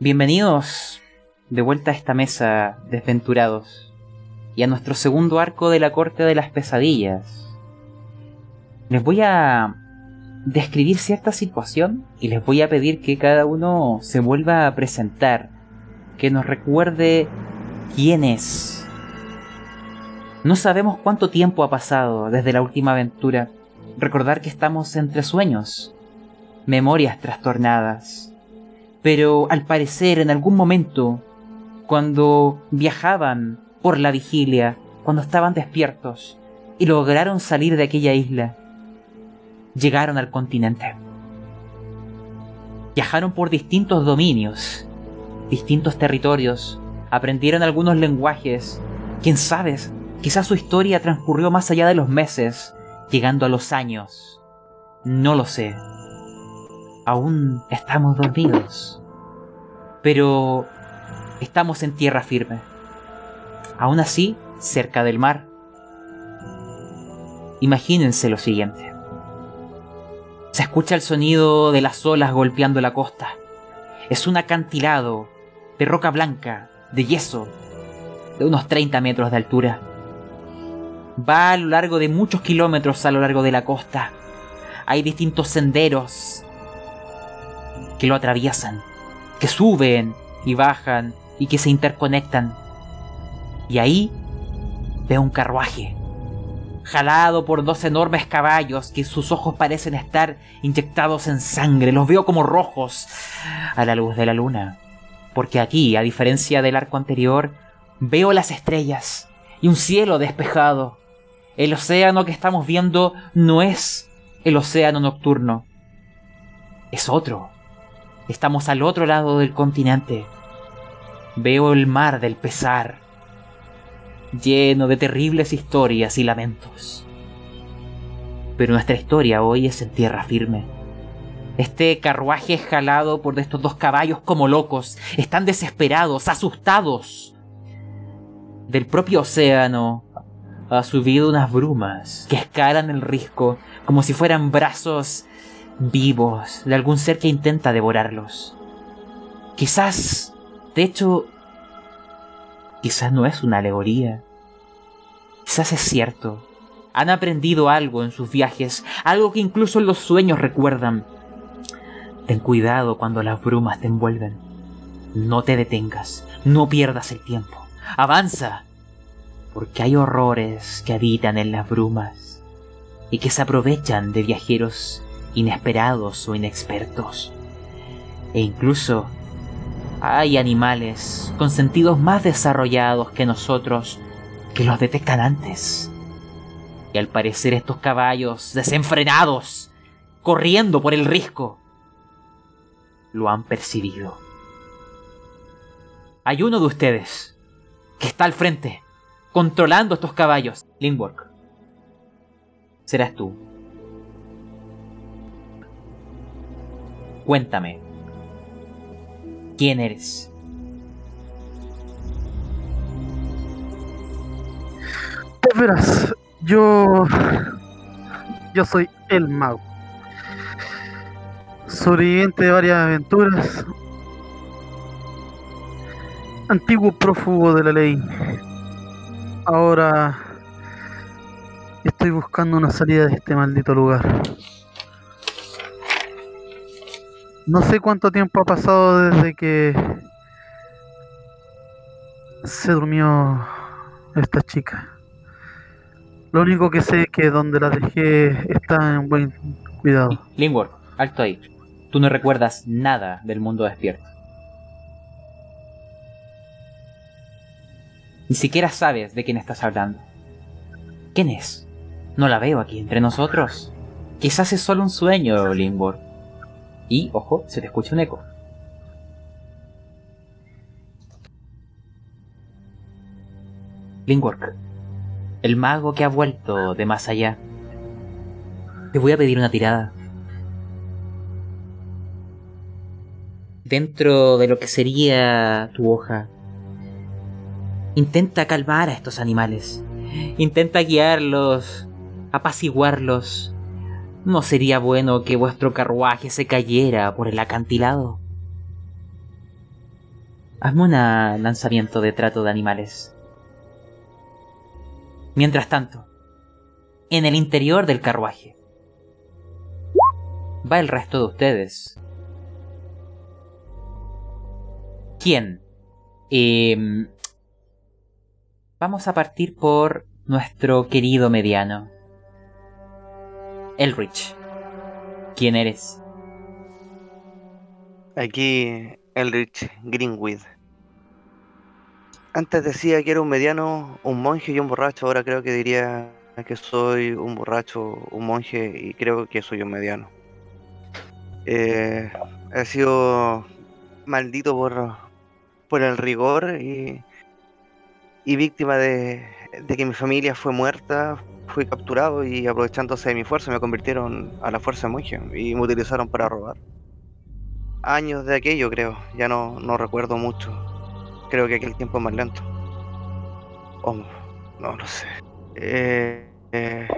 Bienvenidos de vuelta a esta mesa, desventurados, y a nuestro segundo arco de la corte de las pesadillas. Les voy a describir cierta situación y les voy a pedir que cada uno se vuelva a presentar, que nos recuerde quién es. No sabemos cuánto tiempo ha pasado desde la última aventura. Recordar que estamos entre sueños, memorias trastornadas. Pero al parecer en algún momento, cuando viajaban por la vigilia, cuando estaban despiertos y lograron salir de aquella isla, llegaron al continente. Viajaron por distintos dominios, distintos territorios, aprendieron algunos lenguajes. Quién sabe, quizás su historia transcurrió más allá de los meses, llegando a los años. No lo sé. Aún estamos dormidos. Pero estamos en tierra firme. Aún así, cerca del mar. Imagínense lo siguiente. Se escucha el sonido de las olas golpeando la costa. Es un acantilado de roca blanca, de yeso, de unos 30 metros de altura. Va a lo largo de muchos kilómetros a lo largo de la costa. Hay distintos senderos que lo atraviesan, que suben y bajan y que se interconectan. Y ahí veo un carruaje jalado por dos enormes caballos que sus ojos parecen estar inyectados en sangre. Los veo como rojos a la luz de la luna. Porque aquí, a diferencia del arco anterior, veo las estrellas y un cielo despejado. El océano que estamos viendo no es el océano nocturno. Es otro. Estamos al otro lado del continente. Veo el mar del pesar lleno de terribles historias y lamentos. Pero nuestra historia hoy es en tierra firme. Este carruaje es jalado por estos dos caballos como locos. Están desesperados, asustados. Del propio océano ha subido unas brumas que escalan el risco como si fueran brazos vivos de algún ser que intenta devorarlos. Quizás, de hecho, Quizás no es una alegoría. Quizás es cierto. Han aprendido algo en sus viajes, algo que incluso los sueños recuerdan. Ten cuidado cuando las brumas te envuelven. No te detengas, no pierdas el tiempo. Avanza, porque hay horrores que habitan en las brumas y que se aprovechan de viajeros inesperados o inexpertos. E incluso hay animales con sentidos más desarrollados que nosotros que los detectan antes. Y al parecer estos caballos desenfrenados, corriendo por el risco, lo han percibido. Hay uno de ustedes que está al frente, controlando estos caballos. Lindwork. Serás tú. Cuéntame, quién eres. Pues verás, yo. Yo soy el mago. Sobreviviente de varias aventuras. Antiguo prófugo de la ley. Ahora estoy buscando una salida de este maldito lugar. No sé cuánto tiempo ha pasado desde que se durmió esta chica. Lo único que sé es que donde la dejé está en buen cuidado. Lingworth, alto ahí. Tú no recuerdas nada del mundo despierto. Ni siquiera sabes de quién estás hablando. ¿Quién es? No la veo aquí entre nosotros. Quizás es solo un sueño, Lingworth. Y, ojo, se te escucha un eco. Lingwork, el mago que ha vuelto de más allá. Te voy a pedir una tirada. Dentro de lo que sería tu hoja, intenta calmar a estos animales. Intenta guiarlos, apaciguarlos, ¿No sería bueno que vuestro carruaje se cayera por el acantilado? Hazme un lanzamiento de trato de animales. Mientras tanto, en el interior del carruaje va el resto de ustedes. ¿Quién? Em, vamos a partir por nuestro querido mediano. Elrich. ¿Quién eres? Aquí Elrich Greenwood. Antes decía que era un mediano, un monje y un borracho. Ahora creo que diría que soy un borracho, un monje y creo que soy un mediano. Eh, he sido maldito por, por el rigor y, y víctima de, de que mi familia fue muerta, fui capturado y aprovechándose de mi fuerza me convirtieron a la fuerza monje y me utilizaron para robar. Años de aquello creo, ya no, no recuerdo mucho. Creo que aquel tiempo es más lento. Oh, no lo sé. Eh, eh,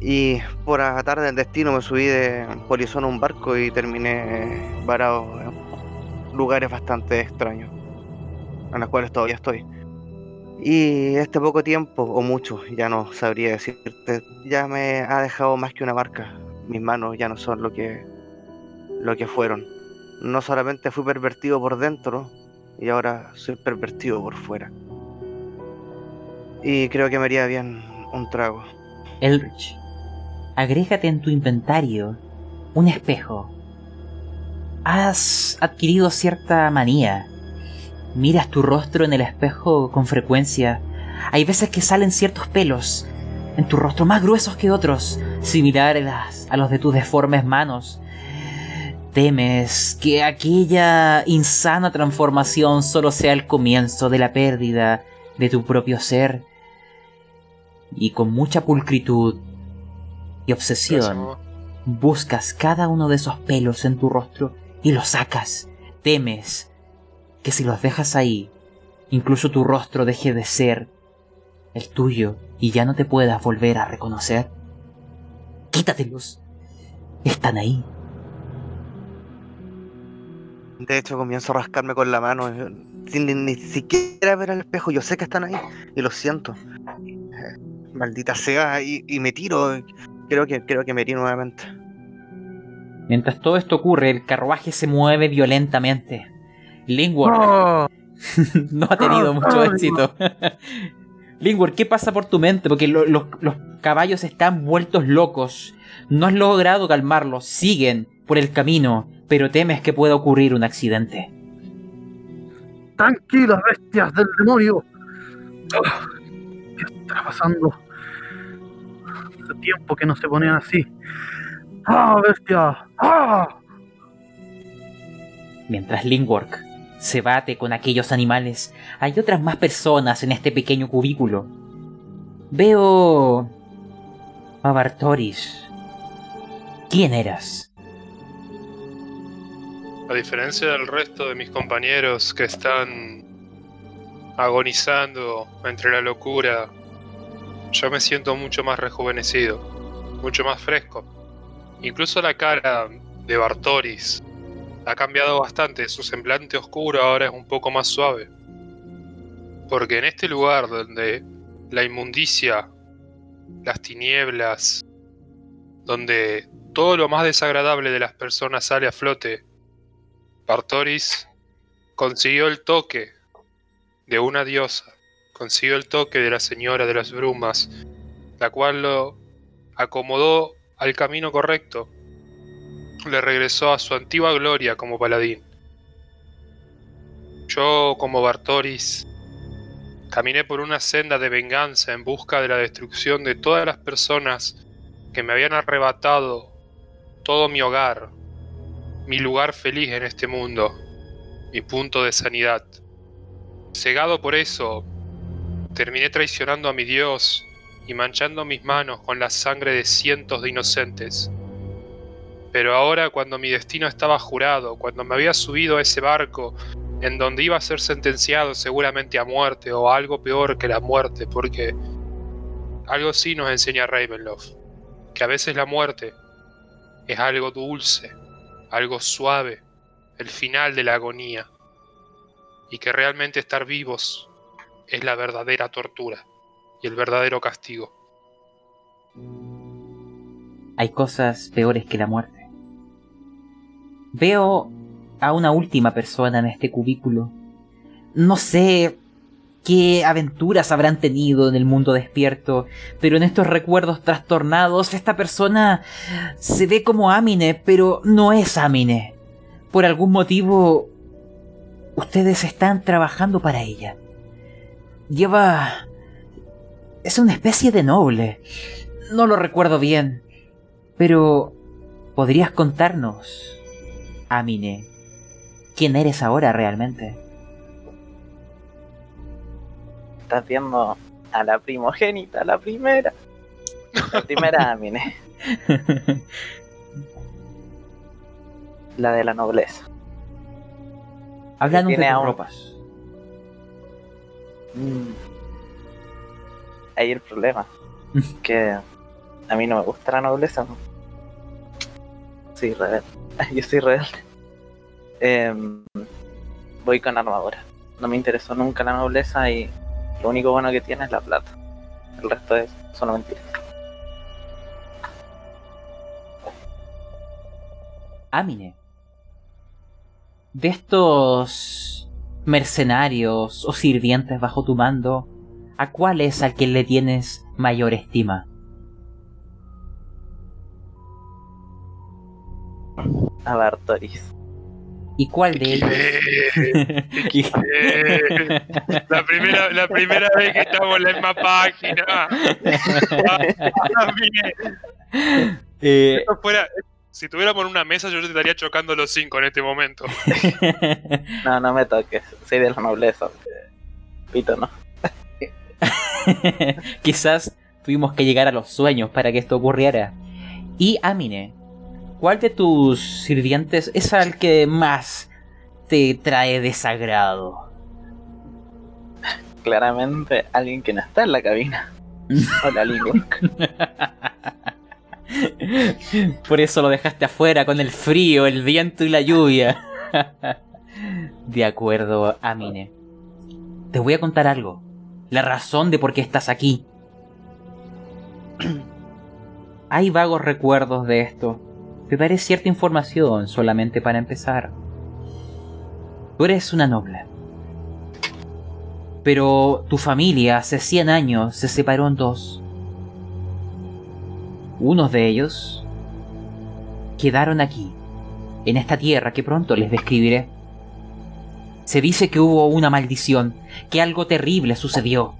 y por atar del destino me subí de polizón a un barco y terminé varado en lugares bastante extraños, en los cuales todavía estoy. Y este poco tiempo, o mucho, ya no sabría decirte, ya me ha dejado más que una marca. Mis manos ya no son lo que, lo que fueron. No solamente fui pervertido por dentro, y ahora soy pervertido por fuera. Y creo que me haría bien un trago. Elrich, agrégate en tu inventario un espejo. Has adquirido cierta manía Miras tu rostro en el espejo con frecuencia. Hay veces que salen ciertos pelos en tu rostro más gruesos que otros, similares a los de tus deformes manos. Temes que aquella insana transformación solo sea el comienzo de la pérdida de tu propio ser. Y con mucha pulcritud y obsesión buscas cada uno de esos pelos en tu rostro y los sacas. Temes que si los dejas ahí, incluso tu rostro deje de ser el tuyo y ya no te puedas volver a reconocer? Quítatelos. Están ahí. De hecho, comienzo a rascarme con la mano, eh, sin ni, siquiera ver al espejo. Yo sé que están ahí y lo siento. Eh, maldita sea, y, me tiro. Creo que, creo que me tiro nuevamente. Mientras todo esto ocurre, el carruaje se mueve violentamente. Lingworth no ha tenido mucho éxito. Lingworth, ¿qué pasa por tu mente? Porque los caballos están vueltos locos. No has logrado calmarlos, siguen por el camino, pero temes que pueda ocurrir un accidente. Tranquilas, bestias del demonio. ¿Qué está pasando? Hace tiempo que no se ponían así. ¡Ah, bestia! ¡Ah! Mientras Lingwork se bate con aquellos animales, hay otras más personas en este pequeño cubículo. Veo... a Bartoris. ¿Quién eras? A diferencia del resto de mis compañeros que están agonizando entre la locura, yo me siento mucho más rejuvenecido, mucho más fresco. Incluso la cara de Bartoris ha cambiado bastante, su semblante oscuro ahora es un poco más suave. Porque en este lugar donde la inmundicia, las tinieblas, donde todo lo más desagradable de las personas sale a flote, Partoris consiguió el toque de una diosa, consiguió el toque de la señora de las brumas, la cual lo acomodó al camino correcto le regresó a su antigua gloria como paladín. Yo, como Bartoris, caminé por una senda de venganza en busca de la destrucción de todas las personas que me habían arrebatado todo mi hogar, mi lugar feliz en este mundo, mi punto de sanidad. Cegado por eso, terminé traicionando a mi Dios y manchando mis manos con la sangre de cientos de inocentes. Pero ahora cuando mi destino estaba jurado, cuando me había subido a ese barco en donde iba a ser sentenciado seguramente a muerte o algo peor que la muerte, porque algo sí nos enseña Ravenloft, que a veces la muerte es algo dulce, algo suave, el final de la agonía. y que realmente estar vivos es la verdadera tortura y el verdadero castigo. Hay cosas peores que la muerte. Veo a una última persona en este cubículo. No sé qué aventuras habrán tenido en el mundo despierto, pero en estos recuerdos trastornados esta persona se ve como Amine, pero no es Amine. Por algún motivo, ustedes están trabajando para ella. Lleva... Es una especie de noble. No lo recuerdo bien, pero... ¿Podrías contarnos, Amine, quién eres ahora realmente? Estás viendo a la primogénita, la primera. La primera Amine, la de la nobleza. Háblanos de tus aún- ropas. Mm. Ahí el problema. que a mí no me gusta la nobleza. Soy rebelde. Yo soy rebelde. Em, voy con armadura. No me interesó nunca la nobleza y lo único bueno que tiene es la plata. El resto es solo mentiras. Amine. De estos mercenarios o sirvientes bajo tu mando, ¿a cuál es al que le tienes mayor estima? A Bartoris. ¿Y cuál de ellos? Eh, eh, la, primera, la primera vez que estamos en la misma página. Eh, esto fuera- si tuviéramos una mesa, yo te estaría chocando los cinco en este momento. No, no me toques. Soy de la nobleza. Pito, no. Quizás tuvimos que llegar a los sueños para que esto ocurriera. Y Amine, ¿cuál de tus sirvientes es al que más te trae desagrado? Claramente alguien que no está en la cabina. Hola. Por eso lo dejaste afuera con el frío, el viento y la lluvia. De acuerdo, Amine. Te voy a contar algo. La razón de por qué estás aquí. Hay vagos recuerdos de esto. Te daré cierta información solamente para empezar. Tú eres una noble. Pero tu familia hace 100 años se separó en dos. Unos de ellos quedaron aquí, en esta tierra que pronto les describiré. Se dice que hubo una maldición, que algo terrible sucedió.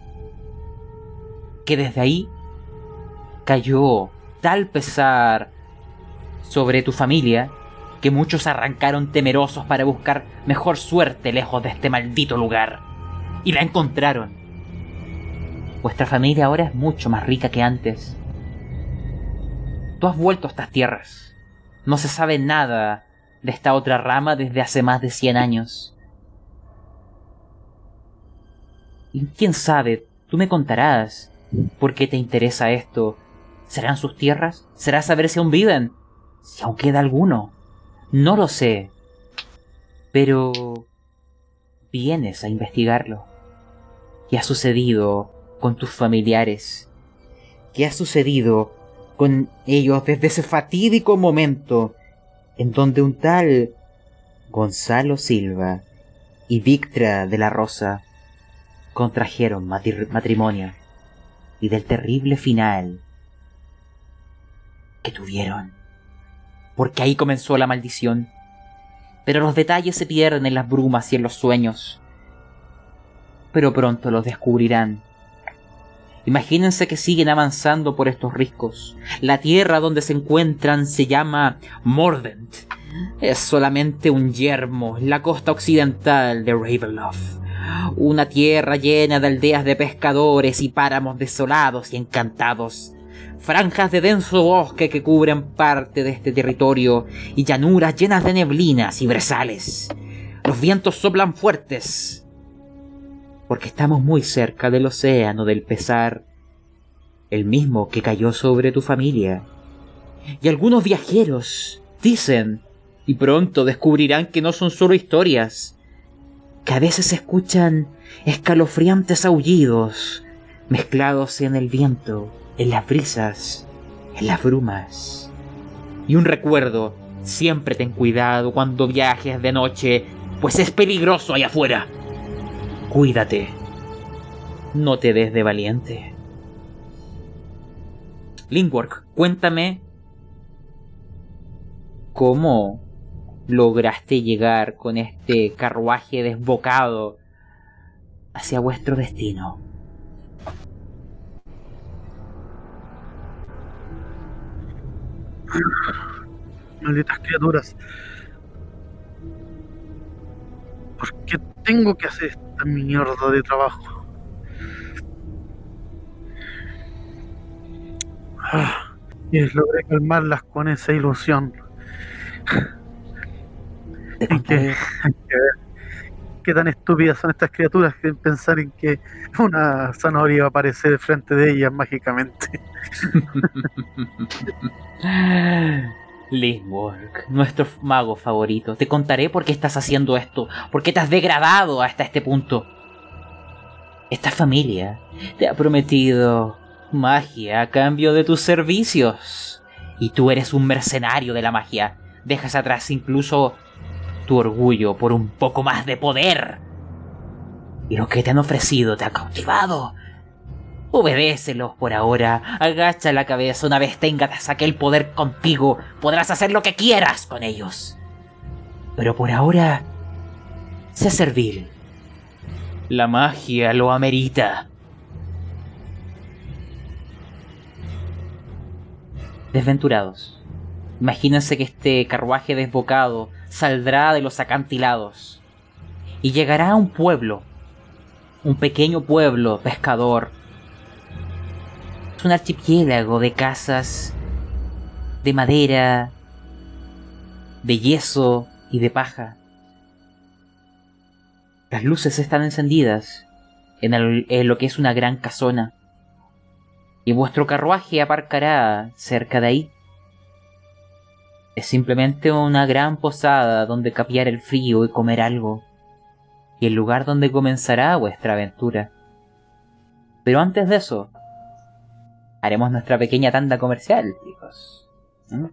Que desde ahí cayó tal pesar sobre tu familia que muchos arrancaron temerosos para buscar mejor suerte lejos de este maldito lugar. Y la encontraron. Vuestra familia ahora es mucho más rica que antes. Tú has vuelto a estas tierras. No se sabe nada de esta otra rama desde hace más de 100 años. Y quién sabe, tú me contarás por qué te interesa esto. ¿Serán sus tierras? ¿Será saber si aún viven? Si aún queda alguno. No lo sé. Pero... vienes a investigarlo. ¿Qué ha sucedido con tus familiares? ¿Qué ha sucedido con ellos desde ese fatídico momento en donde un tal Gonzalo Silva y Victra de la Rosa contrajeron matri- matrimonio y del terrible final que tuvieron. Porque ahí comenzó la maldición. Pero los detalles se pierden en las brumas y en los sueños. Pero pronto los descubrirán. Imagínense que siguen avanzando por estos riscos. La tierra donde se encuentran se llama Mordent. Es solamente un yermo, la costa occidental de Ravenloft. Una tierra llena de aldeas de pescadores y páramos desolados y encantados. Franjas de denso bosque que cubren parte de este territorio y llanuras llenas de neblinas y brezales. Los vientos soplan fuertes porque estamos muy cerca del océano del pesar, el mismo que cayó sobre tu familia. Y algunos viajeros dicen, y pronto descubrirán que no son solo historias, que a veces se escuchan escalofriantes aullidos mezclados en el viento, en las brisas, en las brumas. Y un recuerdo, siempre ten cuidado cuando viajes de noche, pues es peligroso allá afuera. Cuídate. No te des de valiente. Linkwork, cuéntame cómo lograste llegar con este carruaje desbocado hacia vuestro destino. Malditas criaturas. ¿Por qué tengo que hacer esta mierda de trabajo? Ah, y logré calmarlas con esa ilusión. Hay que, hay que ver qué tan estúpidas son estas criaturas que pensar en que una zanahoria iba a aparecer frente de ellas mágicamente. Lindwork, nuestro mago favorito, te contaré por qué estás haciendo esto, por qué te has degradado hasta este punto. Esta familia te ha prometido magia a cambio de tus servicios. Y tú eres un mercenario de la magia. Dejas atrás incluso tu orgullo por un poco más de poder. Y lo que te han ofrecido te ha cautivado. Obedécelos por ahora. Agacha la cabeza una vez tengas aquel poder contigo. Podrás hacer lo que quieras con ellos. Pero por ahora, sé servil. La magia lo amerita. Desventurados. Imagínense que este carruaje desbocado saldrá de los acantilados y llegará a un pueblo. Un pequeño pueblo pescador es un archipiélago de casas de madera, de yeso y de paja. Las luces están encendidas en, lo que es una gran casona. Y vuestro carruaje aparcará cerca de ahí. Es simplemente una gran posada donde capear el frío y comer algo. Y el lugar donde comenzará vuestra aventura. Pero antes de eso, haremos nuestra pequeña tanda comercial, chicos. ¿Mm?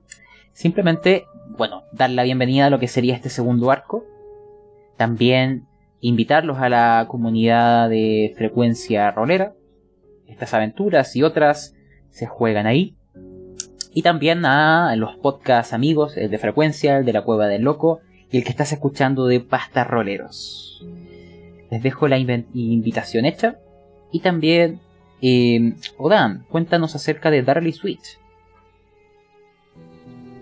Simplemente, bueno, dar la bienvenida a lo que sería este segundo arco. También invitarlos a la comunidad de frecuencia rolera. Estas aventuras y otras se juegan ahí. Y también a los podcast amigos, el de frecuencia, el de la cueva del loco y el que estás escuchando de pastas roleros. Les dejo la invitación hecha. Y también, eh, Odan, cuéntanos acerca de Darly Switch.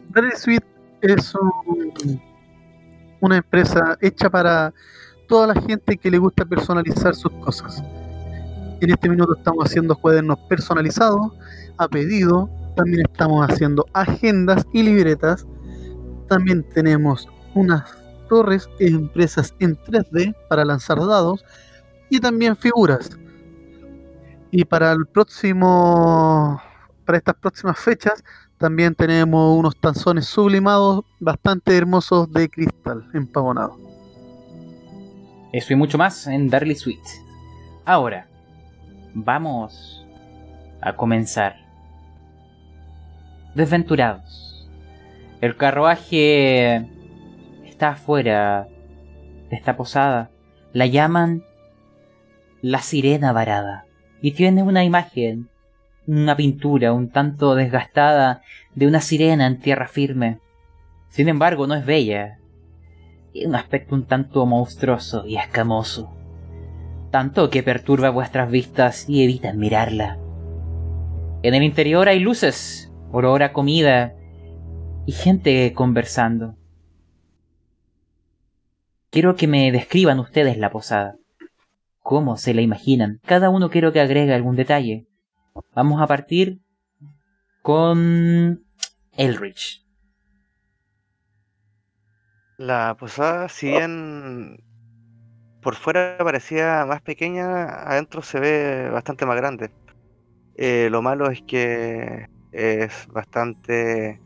Darry Suite es un- una empresa hecha para toda la gente que le gusta personalizar sus cosas. En este minuto estamos haciendo cuadernos personalizados a pedido. También estamos haciendo agendas y libretas. También tenemos unas torres impresas en 3D para lanzar dados y también figuras. Y para el próximo, para estas próximas fechas, también tenemos unos tanzones sublimados bastante hermosos de cristal empavonado. Eso y mucho más en Darly Sweet. Ahora, vamos a comenzar. Desventurados. El carruaje está afuera de esta posada. La llaman la sirena varada. Y tiene una imagen, una pintura un tanto desgastada de una sirena en tierra firme. Sin embargo, no es bella, tiene un aspecto un tanto monstruoso y escamoso. Tanto que perturba vuestras vistas y evitan mirarla. En el interior hay luces, olor a comida y gente conversando. Quiero que me describan ustedes la posada. ¿Cómo se la imaginan? Cada uno quiero que agregue algún detalle. Vamos a partir con Elrich. La posada, si bien por fuera parecía más pequeña, adentro se ve bastante más grande. Eh, lo malo es que es bastante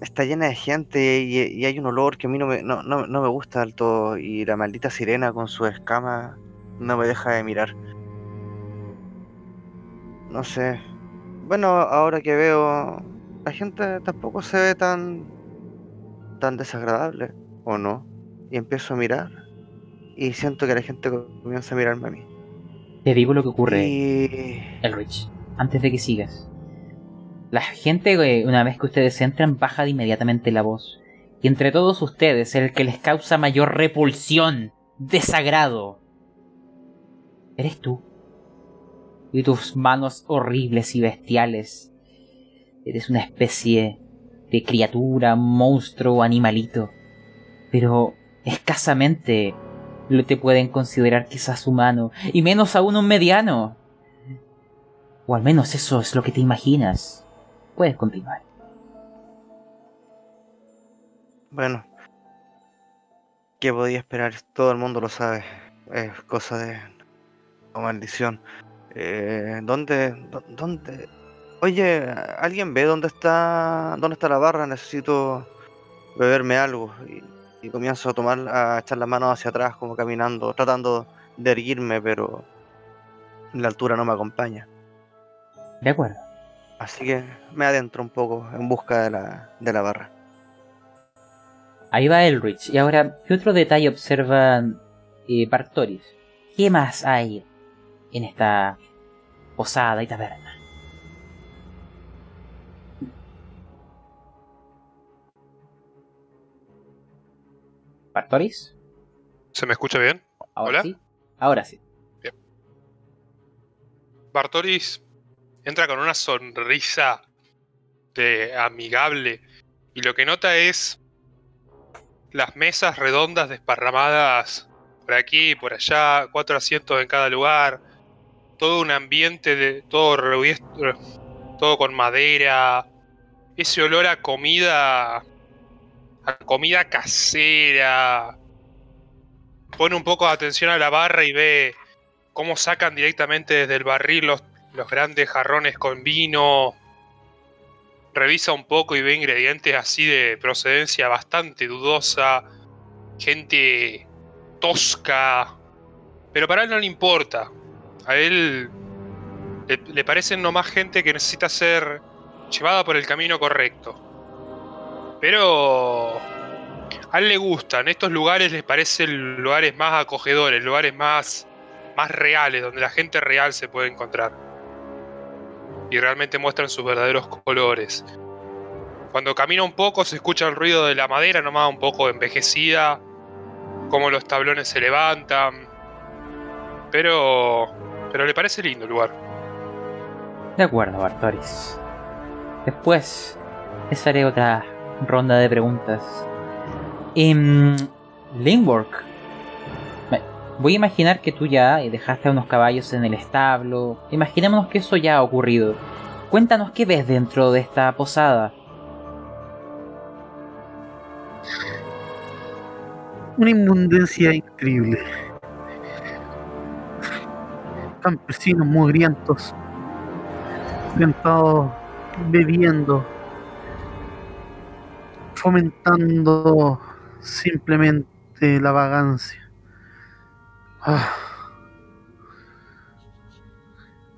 está llena de gente y, y hay un olor que a mí no me, no, no- no me gusta del todo y la maldita sirena con su escama no me deja de mirar. No sé. Bueno, ahora que veo, la gente tampoco se ve tan, tan desagradable, ¿o no? Y empiezo a mirar y siento que la gente comienza a mirarme a mí. Te digo lo que ocurre, Y... Elrich, antes de que sigas. La gente, una vez que ustedes entran, baja de inmediatamente la voz. Y entre todos ustedes, el que les causa mayor repulsión, desagrado, eres tú. Y tus manos horribles y bestiales. Eres una especie de criatura, monstruo, animalito. Pero escasamente lo te pueden considerar quizás humano, y menos aún un mediano. O al menos eso es lo que te imaginas. Puedes continuar. Bueno, ¿qué podía esperar? Todo el mundo lo sabe. Es cosa de o maldición. Eh, ¿Dónde, dó- dónde? Oye, ¿alguien ve dónde está, dónde está la barra? Necesito beberme algo. Y, y comienzo a tomar, a echar las manos hacia atrás, como caminando, tratando de erguirme, pero la altura no me acompaña. De acuerdo. Así que me adentro un poco en busca de la, de la barra. Ahí va Elrich. Y ahora, ¿qué otro detalle observan eh, Bartoris? ¿Qué más hay en esta posada y taberna? ¿Bartoris? ¿Se me escucha bien? ¿Ahora Hola. sí? Ahora sí. Bartoris entra con una sonrisa de amigable y lo que nota es las mesas redondas desparramadas por aquí y por allá, cuatro asientos en cada lugar, todo un ambiente de todo todo con madera, ese olor a comida a comida casera. Pone un poco de atención a la barra y ve cómo sacan directamente desde el barril los, los grandes jarrones con vino. Revisa un poco y ve ingredientes así de procedencia bastante dudosa. Gente tosca. Pero para él no le importa. A él le, parecen nomás gente que necesita ser llevada por el camino correcto. Pero a él le gustan. Estos lugares les parecen lugares más acogedores, lugares más más reales, donde la gente real se puede encontrar. Y realmente muestran sus verdaderos colores. Cuando camina un poco se escucha el ruido de la madera, nomás un poco envejecida, como los tablones se levantan. Pero... Pero le parece lindo el lugar. De acuerdo, Bartoris. Después les haré otra ronda de preguntas. En Lingwork, me- voy a imaginar que tú ya eh, dejaste a unos caballos en el establo. Imaginémonos que eso ya ha ocurrido. Cuéntanos qué ves dentro de esta posada. Una inmundencia increíble. Campesinos mugrientos, sentados bebiendo, fomentando simplemente la vagancia. Ah.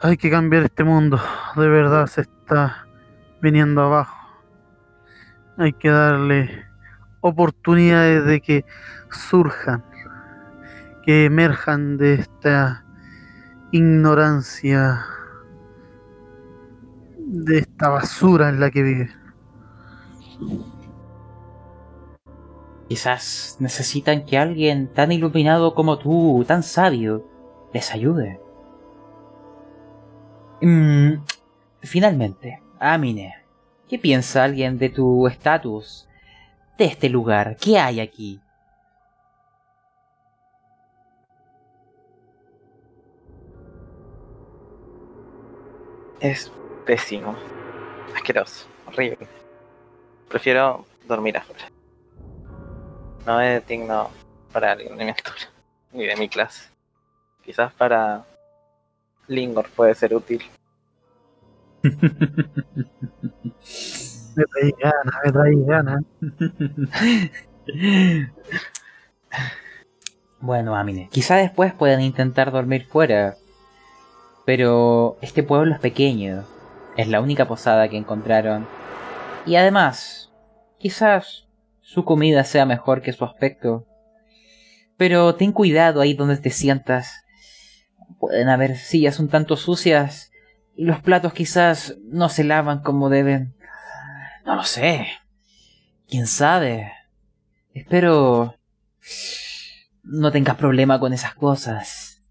Hay que cambiar este mundo, de verdad se está viniendo abajo. Hay que darle oportunidades de que surjan, que emerjan de esta ignorancia, de esta basura en la que vive. Quizás necesitan que alguien tan iluminado como tú, tan sabio, les ayude. Mm, finalmente, Amine, ¿qué piensa alguien de tu estatus? De este lugar, ¿qué hay aquí? Es pésimo. Asqueroso. Horrible. Prefiero dormir afuera. No es digno para alguien de mi altura. Ni de mi clase. Quizás para Lingor puede ser útil. Me traí ganas, me traí ganas. Bueno, Amine, quizá después puedan intentar dormir fuera. Pero este pueblo es pequeño. Es la única posada que encontraron. Y además, quizás su comida sea mejor que su aspecto. Pero ten cuidado ahí donde te sientas. Pueden haber sillas un tanto sucias y los platos quizás no se lavan como deben. No lo sé. ¿Quién sabe? Espero no tengas problema con esas cosas.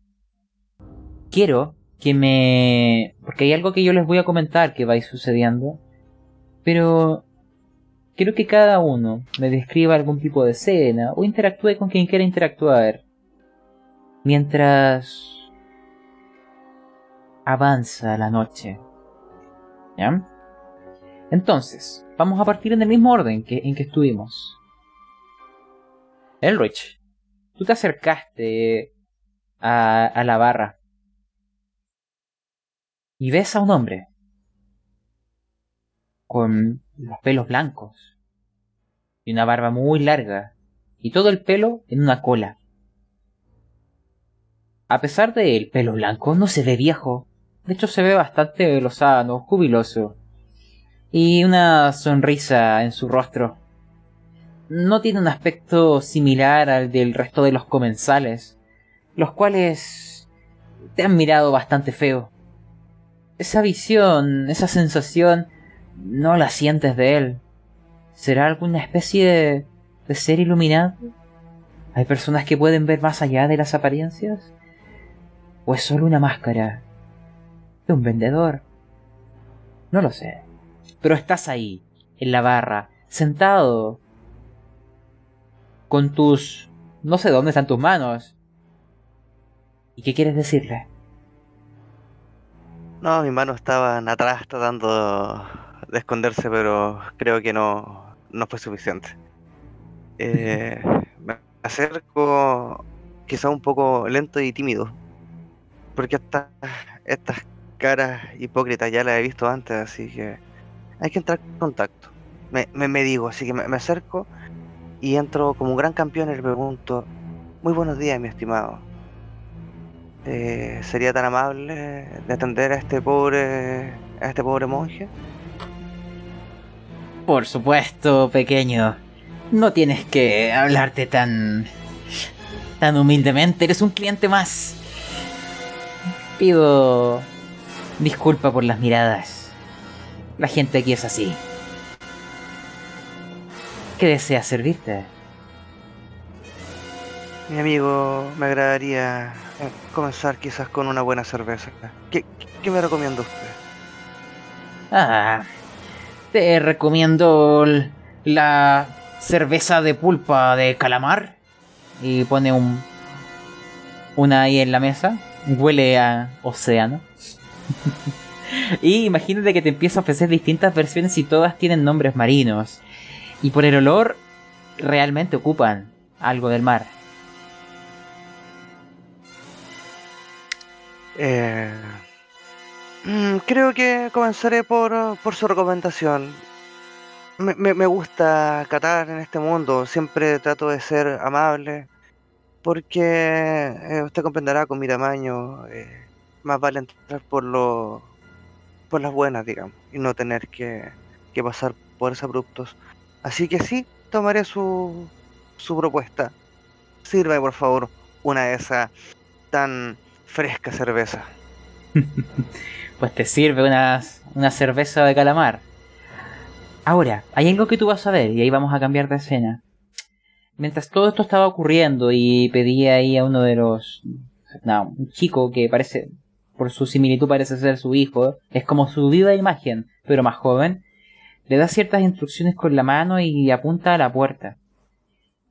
Quiero que me... porque hay algo que yo les voy a comentar que va a ir sucediendo. Pero quiero que cada uno me describa algún tipo de escena o interactúe con quien quiera interactuar. Mientras avanza la noche. ¿Ya? Entonces, vamos a partir en el mismo orden que, en que estuvimos. Elrich, tú te acercaste a, a la barra y ves a un hombre con los pelos blancos y una barba muy larga y todo el pelo en una cola. A pesar del pelo blanco, no se ve viejo. De hecho, se ve bastante lozano, jubiloso. Y una sonrisa en su rostro. No tiene un aspecto similar al del resto de los comensales, los cuales te han mirado bastante feo. Esa visión, esa sensación, no la sientes de él. ¿Será alguna especie de, ser iluminado? ¿Hay personas que pueden ver más allá de las apariencias? ¿O es solo una máscara? ¿De un vendedor? No lo sé. Pero estás ahí, en la barra, sentado, con tus... no sé dónde están tus manos. ¿Y qué quieres decirle? No, mis manos estaban atrás tratando de esconderse, pero creo que no, no fue suficiente. Eh, me acerco quizá un poco lento y tímido, porque estas, estas caras hipócritas ya las he visto antes, así que hay que entrar en contacto. Me, me, digo, así que me, acerco y entro como un gran campeón y le pregunto, muy buenos días, mi estimado. Eh, ¿Sería tan amable de atender a este pobre, a este pobre monje? Por supuesto, pequeño. No tienes que hablarte tan... tan humildemente. Eres un cliente más. Pido disculpa por las miradas. La gente aquí es así. ¿Qué desea servirte? Mi amigo, me agradaría eh, comenzar quizás con una buena cerveza. ¿Qué, qué me recomienda usted? Ah, te recomiendo la cerveza de pulpa de calamar. Y pone un. Una ahí en la mesa. Huele a océano. y imagínate que te empieza a ofrecer distintas versiones y todas tienen nombres marinos. Y por el olor, realmente ocupan algo del mar. Eh, creo que comenzaré por, su recomendación. Me, gusta catar en este mundo, siempre trato de ser amable, porque eh, usted comprenderá con mi tamaño, eh, más vale entrar por lo por las buenas, digamos, y no tener que, que pasar por esos abruptos. Así que sí, tomaré su, su propuesta. Sirva, por favor, una de esas tan fresca cerveza. pues te sirve una, una cerveza de calamar. Ahora, hay algo que tú vas a ver y ahí vamos a cambiar de escena. Mientras todo esto estaba ocurriendo y pedía ahí a uno de los... No, un chico que parece, por su similitud parece ser su hijo, es como su viva imagen, pero más joven, le da ciertas instrucciones con la mano y apunta a la puerta.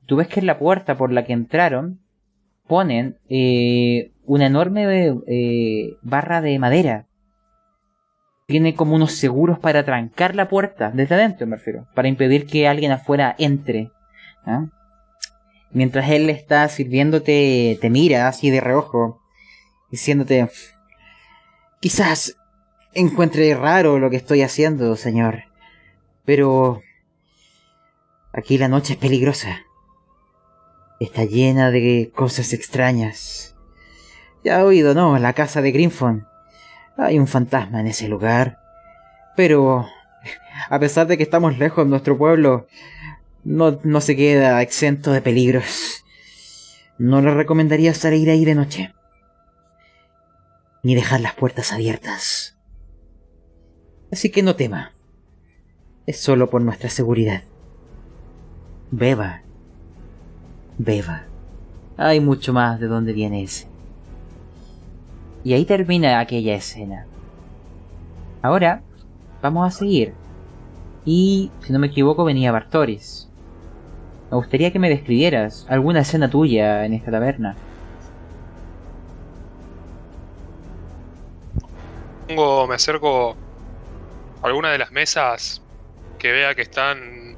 Tú ves que en la puerta por la que entraron ponen eh, una enorme eh, barra de madera tiene como unos seguros para trancar la puerta desde adentro, me refiero, para impedir que alguien afuera entre. ¿ah? Mientras él está sirviéndote, te mira así de reojo, diciéndote, quizás encuentre raro lo que estoy haciendo, señor, Pero aquí la noche es peligrosa. Está llena de cosas extrañas. Ya ha oído, ¿no? La casa de Grimfon. Hay un fantasma en ese lugar. Pero, a pesar de que estamos lejos de nuestro pueblo, no, no se queda exento de peligros. No le recomendaría salir ahí de noche. Ni dejar las puertas abiertas. Así que no tema. Es solo por nuestra seguridad. Beba. Beba. Hay mucho más de dónde viene ese. Y ahí termina aquella escena. Ahora vamos a seguir. Y, si no me equivoco, venía Bartoris. Me gustaría que me describieras alguna escena tuya en esta taberna. Me acerco a alguna de las mesas que vea que están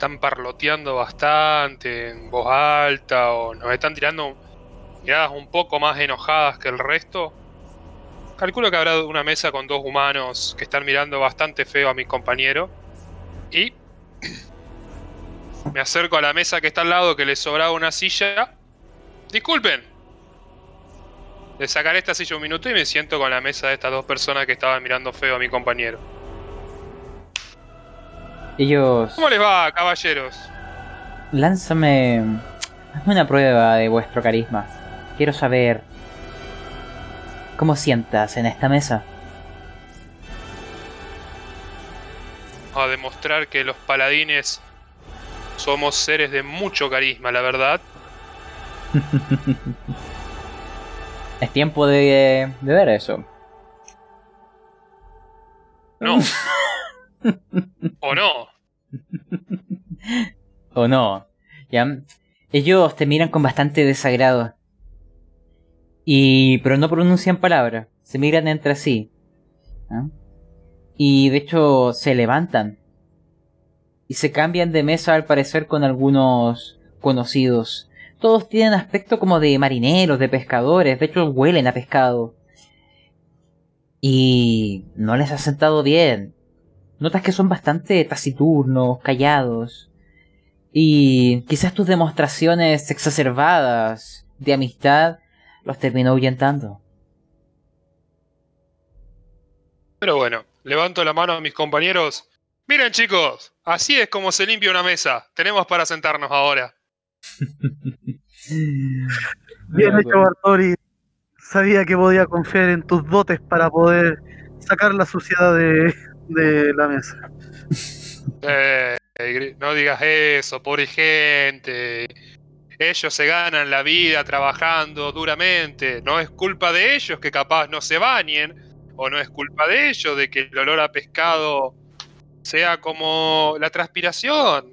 están parloteando bastante en voz alta o nos están tirando miradas un poco más enojadas que el resto. Calculo que habrá una mesa con dos humanos que están mirando bastante feo a mi compañero. Y me acerco a la mesa que está al lado que le sobraba una silla. Disculpen. Le sacaré esta silla un minuto y me siento con la mesa de estas dos personas que estaban mirando feo a mi compañero. Ellos... ¿Cómo les va, caballeros? Lánzame... Hazme una prueba de vuestro carisma. Quiero saber... ¿Cómo sientas en esta mesa? A demostrar que los paladines somos seres de mucho carisma, la verdad. es tiempo de, de ver eso. No. ¿O no? ¿O no? ¿Ya? Ellos te miran con bastante desagrado. Y... pero no pronuncian palabras. Se miran entre sí. Y de hecho se levantan. Y se cambian de mesa al parecer con algunos conocidos. Todos tienen aspecto como de marineros, de pescadores. De hecho huelen a pescado. Y no les ha sentado bien. Notas que son bastante taciturnos, callados. Y quizás tus demostraciones exacerbadas de amistad los terminó ahuyentando. Pero bueno, levanto la mano a mis compañeros. Miren chicos, así es como se limpia una mesa. Tenemos para sentarnos ahora. Bien hecho, Bartori. Sabía que podía confiar en tus dotes para poder sacar la suciedad de, de la mesa. Eh, no digas eso, pobre gente. Ellos se ganan la vida trabajando duramente. No es culpa de ellos que capaz no se bañen. O no es culpa de ellos de que el olor a pescado sea como la transpiración.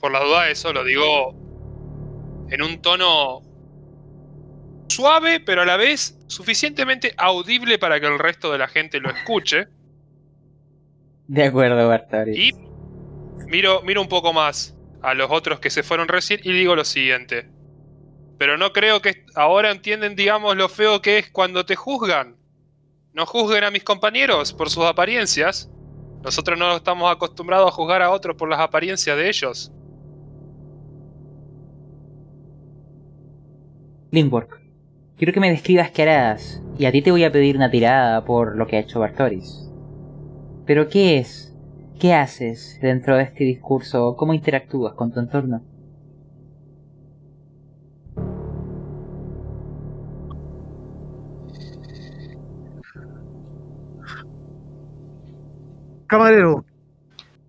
Por la duda eso lo digo en un tono suave, pero a la vez suficientemente audible para que el resto de la gente lo escuche. De acuerdo, Bartari. Y miro, miro un poco más a los otros que se fueron recién y digo lo siguiente. Pero no creo que ahora entienden, digamos, lo feo que es cuando te juzgan. No juzguen a mis compañeros por sus apariencias. Nosotros no estamos acostumbrados a juzgar a otros por las apariencias de ellos. Lindborg, quiero que me describas qué harás, y a ti te voy a pedir una tirada por lo que ha hecho Bartoris. Pero ¿qué es? ¿Qué haces dentro de este discurso? ¿Cómo interactúas con tu entorno? Camarero,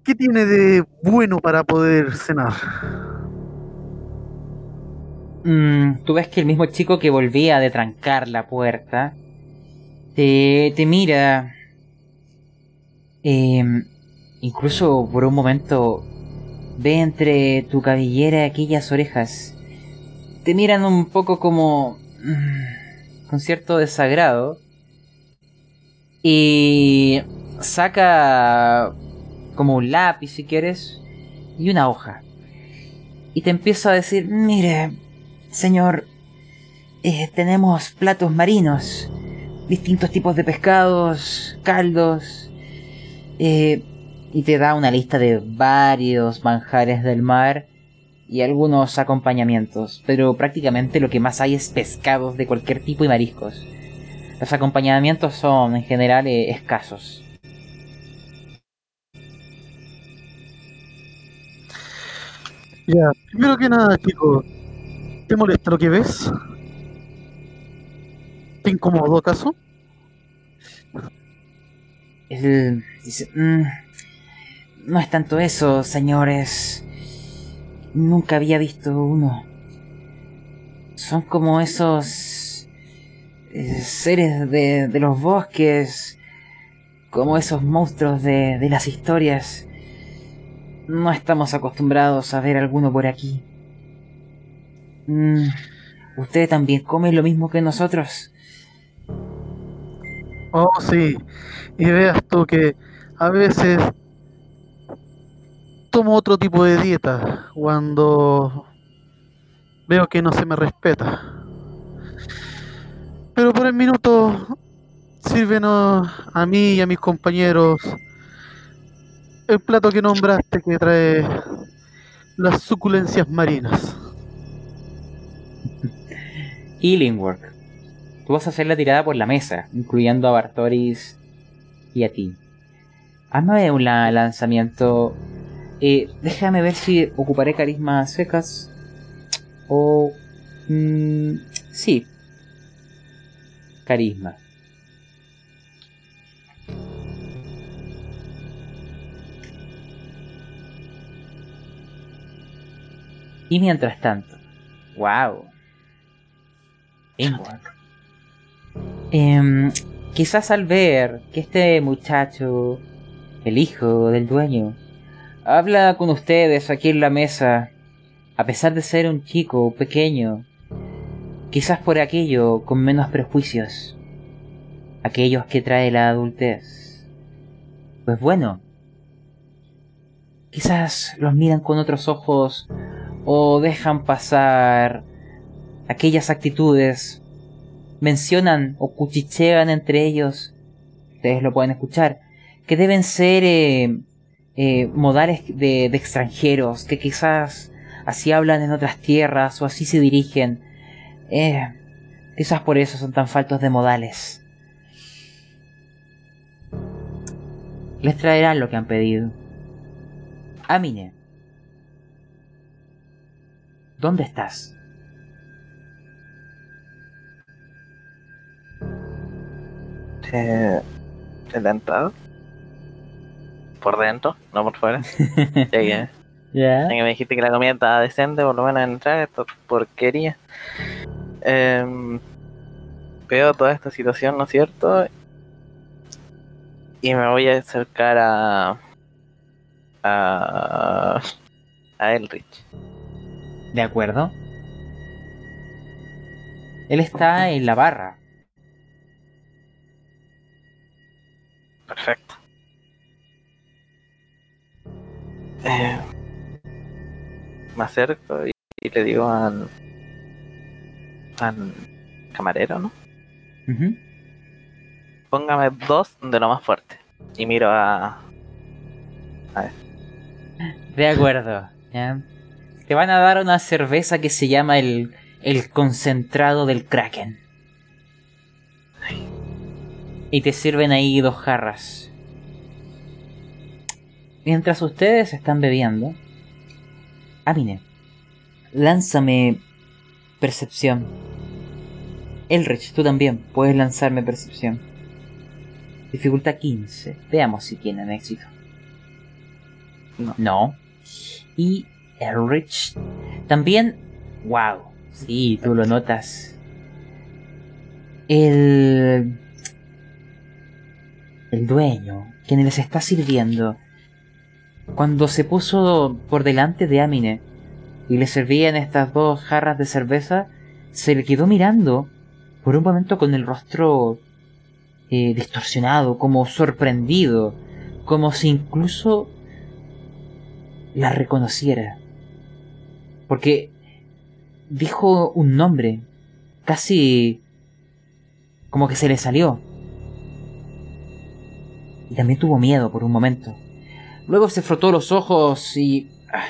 ¿qué tiene de bueno para poder cenar? Mm, tú ves que el mismo chico que volvía de trancar la puerta te, te mira eh, incluso por un momento ve entre tu cabellera aquellas orejas. Te miran un poco como... Mm, con cierto desagrado. Y saca como un lápiz si quieres y una hoja. Y te empieza a decir, mire, señor, eh, tenemos platos marinos, distintos tipos de pescados, caldos, eh, y te da una lista de varios manjares del mar y algunos acompañamientos, pero prácticamente lo que más hay es pescados de cualquier tipo y mariscos. Los acompañamientos son en general eh, escasos. Ya, primero que nada, chico, ¿te molesta lo que ves? ¿Te incomodó acaso? Dice, "Mm, no es tanto eso, señores. Nunca había visto uno. Son como esos eh, seres de, de los bosques, como esos monstruos de, de las historias. No estamos acostumbrados a ver alguno por aquí. Mm, ¿Usted también come lo mismo que nosotros? Oh, sí. Y veas tú que a veces tomo otro tipo de dieta cuando veo que no se me respeta. Pero por el minuto, sírvenos a mí y a mis compañeros el plato que nombraste que trae las suculencias marinas. Illingworth. Tú vas a hacer la tirada por la mesa, incluyendo a Bartoris y a ti. Hazme un la- lanzamiento. Eh, déjame ver si ocuparé carisma secas. O. mm, sí. Carisma. Y mientras tanto. ¡Wow! Ingwar. Em, quizás al ver que este muchacho, el hijo del dueño, habla con ustedes aquí en la mesa, a pesar de ser un chico pequeño, quizás por aquello con menos prejuicios, aquellos que trae la adultez. Pues bueno, quizás los miran con otros ojos o dejan pasar aquellas actitudes mencionan o cuchichean entre ellos, ustedes lo pueden escuchar, que deben ser eh, eh, modales de, de extranjeros, que quizás así hablan en otras tierras o así se dirigen. Eh, quizás por eso son tan faltos de modales. Les traerán lo que han pedido. Amine. ¿Dónde estás? ¿En la entrada? Por dentro, no por fuera. ya que, Ya. ya que me dijiste que la comida estaba decente, por lo menos en entrar, esto es porquería. Em, veo toda esta situación, ¿no es cierto? Y me voy a acercar a. a. a Elrich. De acuerdo. Él está en la barra. Perfecto. Eh, me acerco y, y le digo al. al camarero, ¿no? Ujú. Póngame dos de lo más fuerte. Y miro a. De acuerdo. ya. Te van a dar una cerveza que se llama el, el concentrado del Kraken. Y te sirven ahí dos jarras. Mientras ustedes están bebiendo, Amine, lánzame percepción. Elrich, tú también puedes lanzarme percepción. Dificultad 15. Veamos si tienen éxito. No. No. Y Elrich también. Wow. Sí, tú lo notas. El. El dueño, quien les está sirviendo, cuando se puso por delante de Amine y le servían estas dos jarras de cerveza, se le quedó mirando por un momento con el rostro eh, distorsionado, como sorprendido, como si incluso la reconociera. Porque dijo un nombre, casi como que se le salió. Y también tuvo miedo por un momento. Luego se frotó los ojos y... ah,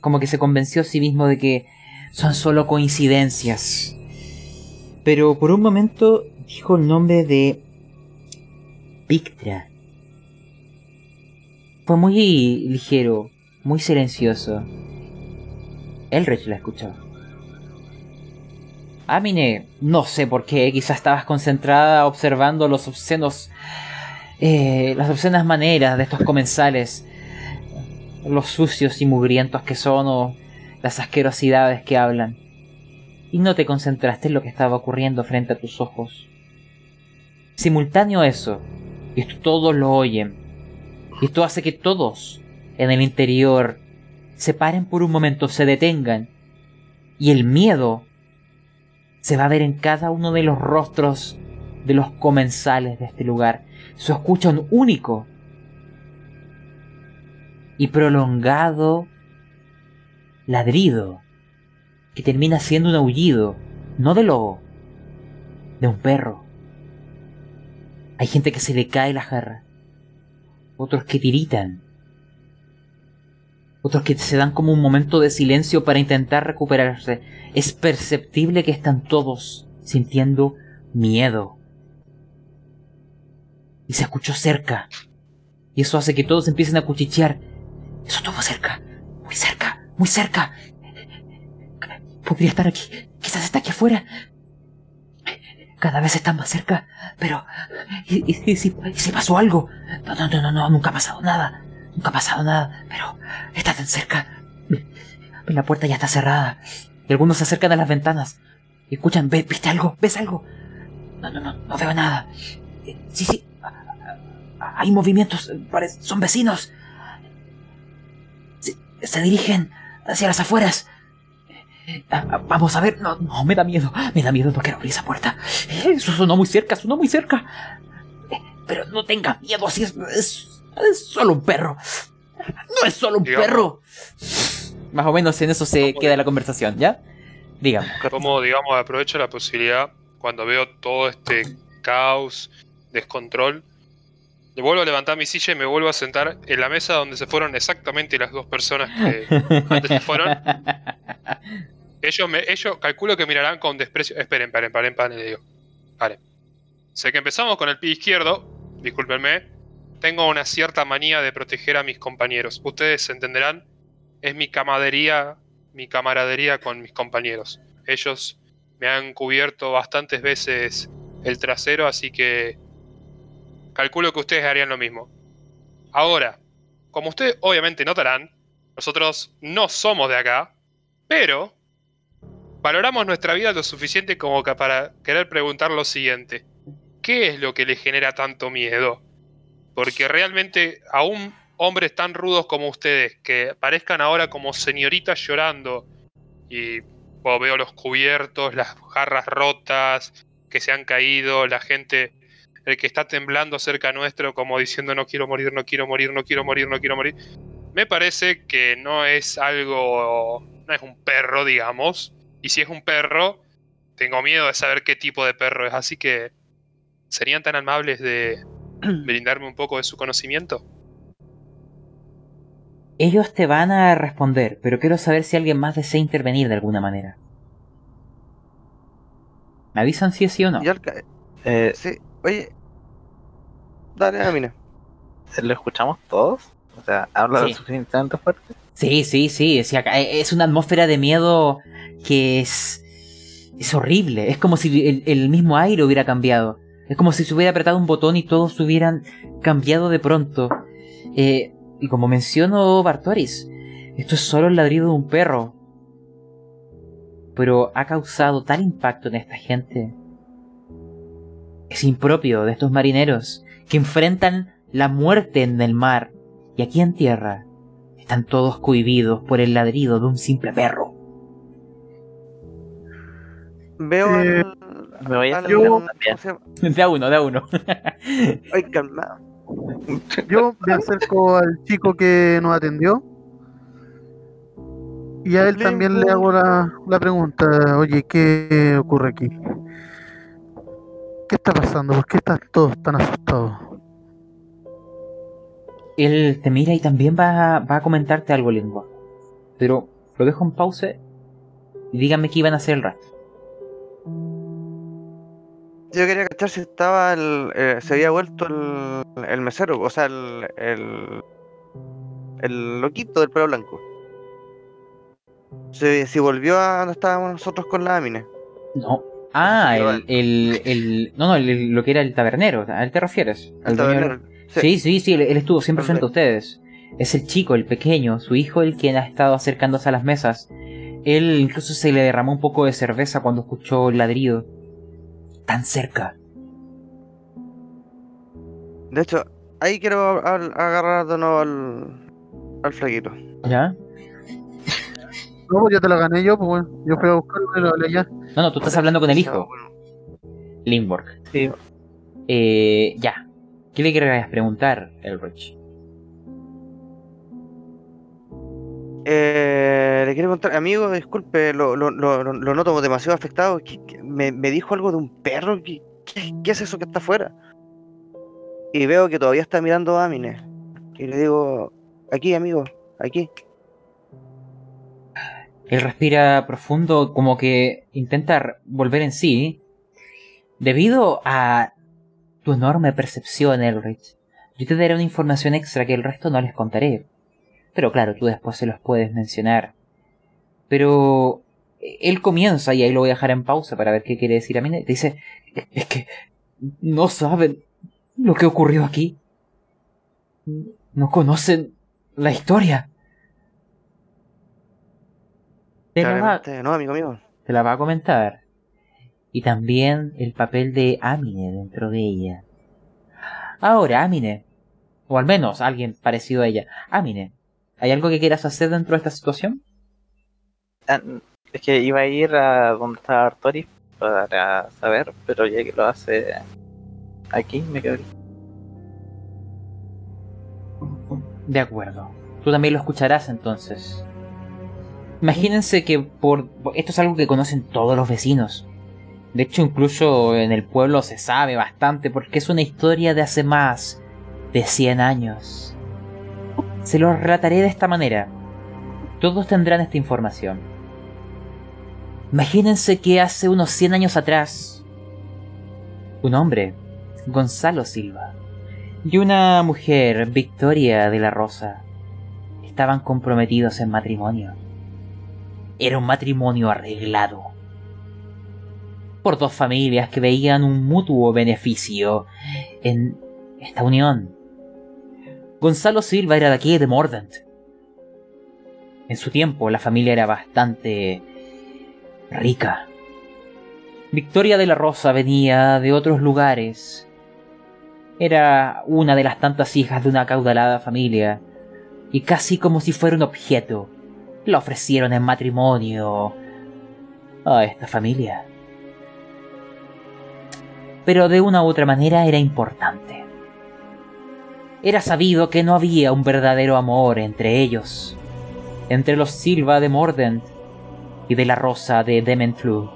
Como que se convenció a sí mismo de que son solo coincidencias. Pero por un momento dijo el nombre de Pictra. Fue muy ligero, muy silencioso. Elrich la escuchó. Amine, no sé por qué, quizás estabas concentrada observando los obscenos. Eh, las obscenas maneras de estos comensales. Los sucios y mugrientos que son o las asquerosidades que hablan. Y no te concentraste en lo que estaba ocurriendo frente a tus ojos. Simultáneo eso, y esto todos lo oyen, y esto hace que todos en el interior se paren por un momento, se detengan, y el miedo se va a ver en cada uno de los rostros de los comensales de este lugar. Se escucha un único y prolongado ladrido que termina siendo un aullido, no de lobo, de un perro. Hay gente que se le cae la jarra, otros que tiritan, otros que se dan como un momento de silencio para intentar recuperarse. Es perceptible que están todos sintiendo miedo. Y se escuchó cerca. Y eso hace que todos empiecen a cuchichear. Eso estuvo cerca, muy cerca, muy cerca. Podría estar aquí, quizás está aquí afuera. Cada vez está más cerca, pero... ¿Y, si, pasó algo? No, no, no, no, no, nunca ha pasado nada. Nunca ha pasado nada, pero está tan cerca. La puerta ya está cerrada. Y algunos se acercan a las ventanas. Y escuchan, "Ve- ¿viste algo? ¿Ves algo? No, no, no, no veo nada. Sí, sí. Hay movimientos, parece- son vecinos. Se, se dirigen hacia las afueras. Ah, ah, Vamos a ver. No, no, me da miedo. Me da miedo, no quiero abrir esa puerta. Eh, Eso sonó muy cerca, sonó muy cerca. Eh, Pero no tenga miedo, así es, es, es solo un perro. No es solo un perro. Más o menos en eso se queda la conversación, ¿ya? Dígame. Como, digamos, aprovecho la posibilidad cuando veo todo este caos, descontrol. Vuelvo a levantar mi silla y me vuelvo a sentar en la mesa donde se fueron exactamente las dos personas que antes se fueron. Ellos, me, ellos calculo que mirarán con desprecio. Esperen, paren, paren, paren, le digo. Paren. Sé que empezamos con el pie izquierdo. Discúlpenme. Tengo una cierta manía de proteger a mis compañeros. Ustedes entenderán. Es mi camadería, mi camaradería con mis compañeros. Ellos me han cubierto bastantes veces el trasero, así que calculo que ustedes harían lo mismo. Ahora, como ustedes obviamente notarán, nosotros no somos de acá, pero valoramos nuestra vida lo suficiente como que para querer preguntar lo siguiente. ¿Qué es lo que les genera tanto miedo? Porque realmente aún hombres tan rudos como ustedes, que parezcan ahora como señoritas llorando, y veo los cubiertos, las jarras rotas que se han caído, la gente, el que está temblando cerca nuestro como diciendo no quiero morir, no quiero morir, no quiero morir, no quiero morir. Me parece que no es algo, no es un perro, digamos, y si es un perro, tengo miedo de saber qué tipo de perro es, así que serían tan amables de brindarme un poco de su conocimiento. Ellos te van a responder, pero quiero saber si alguien más desea intervenir de alguna manera. ¿Me avisan si es sí o no? Eh, sí, oye. Dale, Amina. ¿Lo escuchamos todos? O sea, ¿habla Sí. lo suficientemente fuerte? Sí, sí, sí. es una atmósfera de miedo que es. Es horrible. Es como si el, el mismo aire hubiera cambiado. Es como si se hubiera apretado un botón y todos hubieran cambiado de pronto. Eh, y como mencionó Bartoris, esto es solo el ladrido de un perro. Pero ha causado tal impacto en esta gente. Es impropio de estos marineros que enfrentan la muerte en el mar y aquí en tierra están todos cohibidos por el ladrido de un simple perro. Veo Eh, al. Me voy a yo- una también. ¿cómo se llama? De a uno, de a uno. Ay, calmado. Yo me acerco al chico que nos atendió y a él también le hago la, la pregunta, oye, ¿qué ocurre aquí? ¿Qué está pasando? ¿Por qué están todos tan asustados? Él te mira y también va, va a comentarte algo, lengua. Pero lo dejo en pausa y díganme qué iban a hacer el resto. Yo quería cachar si estaba el. eh, se había vuelto el, el mesero, o sea, el. el. el loquito del pelo blanco. Si, si volvió a donde estábamos nosotros con la Amine. No. Ah, el, el, el- No, no, el- lo que era el tabernero. ¿A él te refieres? El tabernero. Sí, sí, sí, él, él estuvo siempre frente a ustedes. Es el chico, el pequeño, su hijo, el quien ha estado acercándose a las mesas. Él incluso se le derramó un poco de cerveza cuando escuchó el ladrido. Tan cerca. De hecho, ahí quiero al- agarrar de nuevo al. al flaquito. ¿Ya? No, pues ya te la gané yo, pues bueno. Yo fui a buscarlo y lo hablé allá. No, no, tú estás hablando con el Ah, hijo, bueno. Lindborg. Sí, Eh, ya. ¿Qué le querías preguntar, Elrich? Eh, le quiero contar, amigo, disculpe, lo, lo, lo, lo- lo noto demasiado afectado. ¿Qué- qué- Me, me dijo algo de un perro. ¿Qué, qué, qué es eso que está afuera? Y veo que todavía está mirando a Amine. Y le digo, aquí, amigo, aquí. Él respira profundo, como que intenta volver en sí. Debido a tu enorme percepción, Elrich, yo te daré una información extra que el resto no les contaré. Pero claro, tú después se los puedes mencionar. Pero él comienza, y ahí lo voy a dejar en pausa para ver qué quiere decir a mí. Dice, es que no saben lo que ocurrió aquí. No conocen la historia. Te la, va, no, amigo mío. te la va a comentar. Y también el papel de Amine dentro de ella. Ahora, Amine, o al menos alguien parecido a ella. Amine, ¿hay algo que quieras hacer dentro de esta situación? Ah, Es que iba a ir a donde estaba Artoris para saber, pero ya que lo hace aquí, me quedo aquí. De acuerdo. Tú también lo escucharás entonces. Imagínense que por esto es algo que conocen todos los vecinos. De hecho, incluso en el pueblo se sabe bastante porque es una historia de hace más de 100 años. Se lo relataré de esta manera. Todos tendrán esta información. Imagínense que hace unos 100 años atrás, un hombre, Gonzalo Silva, y una mujer, Victoria de la Rosa, estaban comprometidos en matrimonio. Era un matrimonio arreglado. Por dos familias que veían un mutuo beneficio en esta unión. Gonzalo Silva era de aquí, de Mordant. En su tiempo la familia era bastante rica. Victoria de la Rosa venía de otros lugares. Era una de las tantas hijas de una acaudalada familia, y casi como si fuera un objeto, la ofrecieron en matrimonio a esta familia. Pero de una u otra manera era importante. Era sabido que no había un verdadero amor entre ellos, entre los Silva de Mordent y de la Rosa de Dementlu.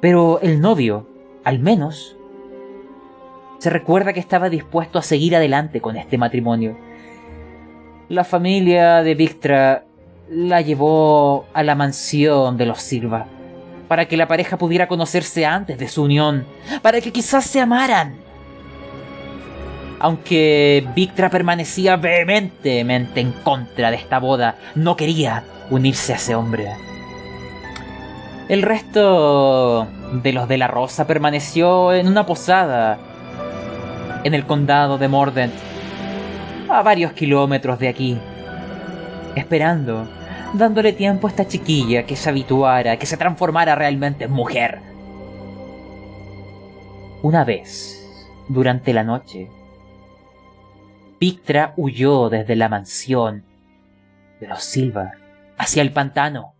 Pero el novio, al menos, se recuerda que estaba dispuesto a seguir adelante con este matrimonio. La familia de Victra la llevó a la mansión de los Silva, para que la pareja pudiera conocerse antes de su unión, para que quizás se amaran. Aunque Victra permanecía vehementemente en contra de esta boda, no quería unirse a ese hombre. El resto de los de la Rosa permaneció en una posada en el condado de Mordent, a varios kilómetros de aquí, esperando, dándole tiempo a esta chiquilla que se habituara, que se transformara realmente en mujer. Una vez, durante la noche, Victra huyó desde la mansión de los Silva hacia el pantano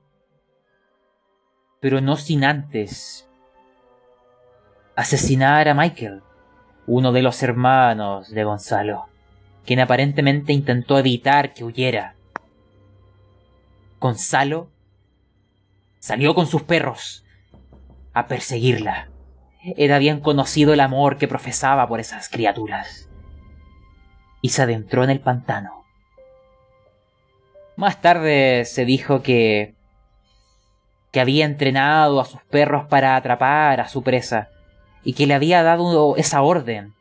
pero no sin antes asesinar a Michael, uno de los hermanos de Gonzalo, quien aparentemente intentó evitar que huyera. Gonzalo salió con sus perros a perseguirla. Era bien conocido el amor que profesaba por esas criaturas. y se adentró en el pantano. Más tarde se dijo que que había entrenado a sus perros para atrapar a su presa y que le había dado esa orden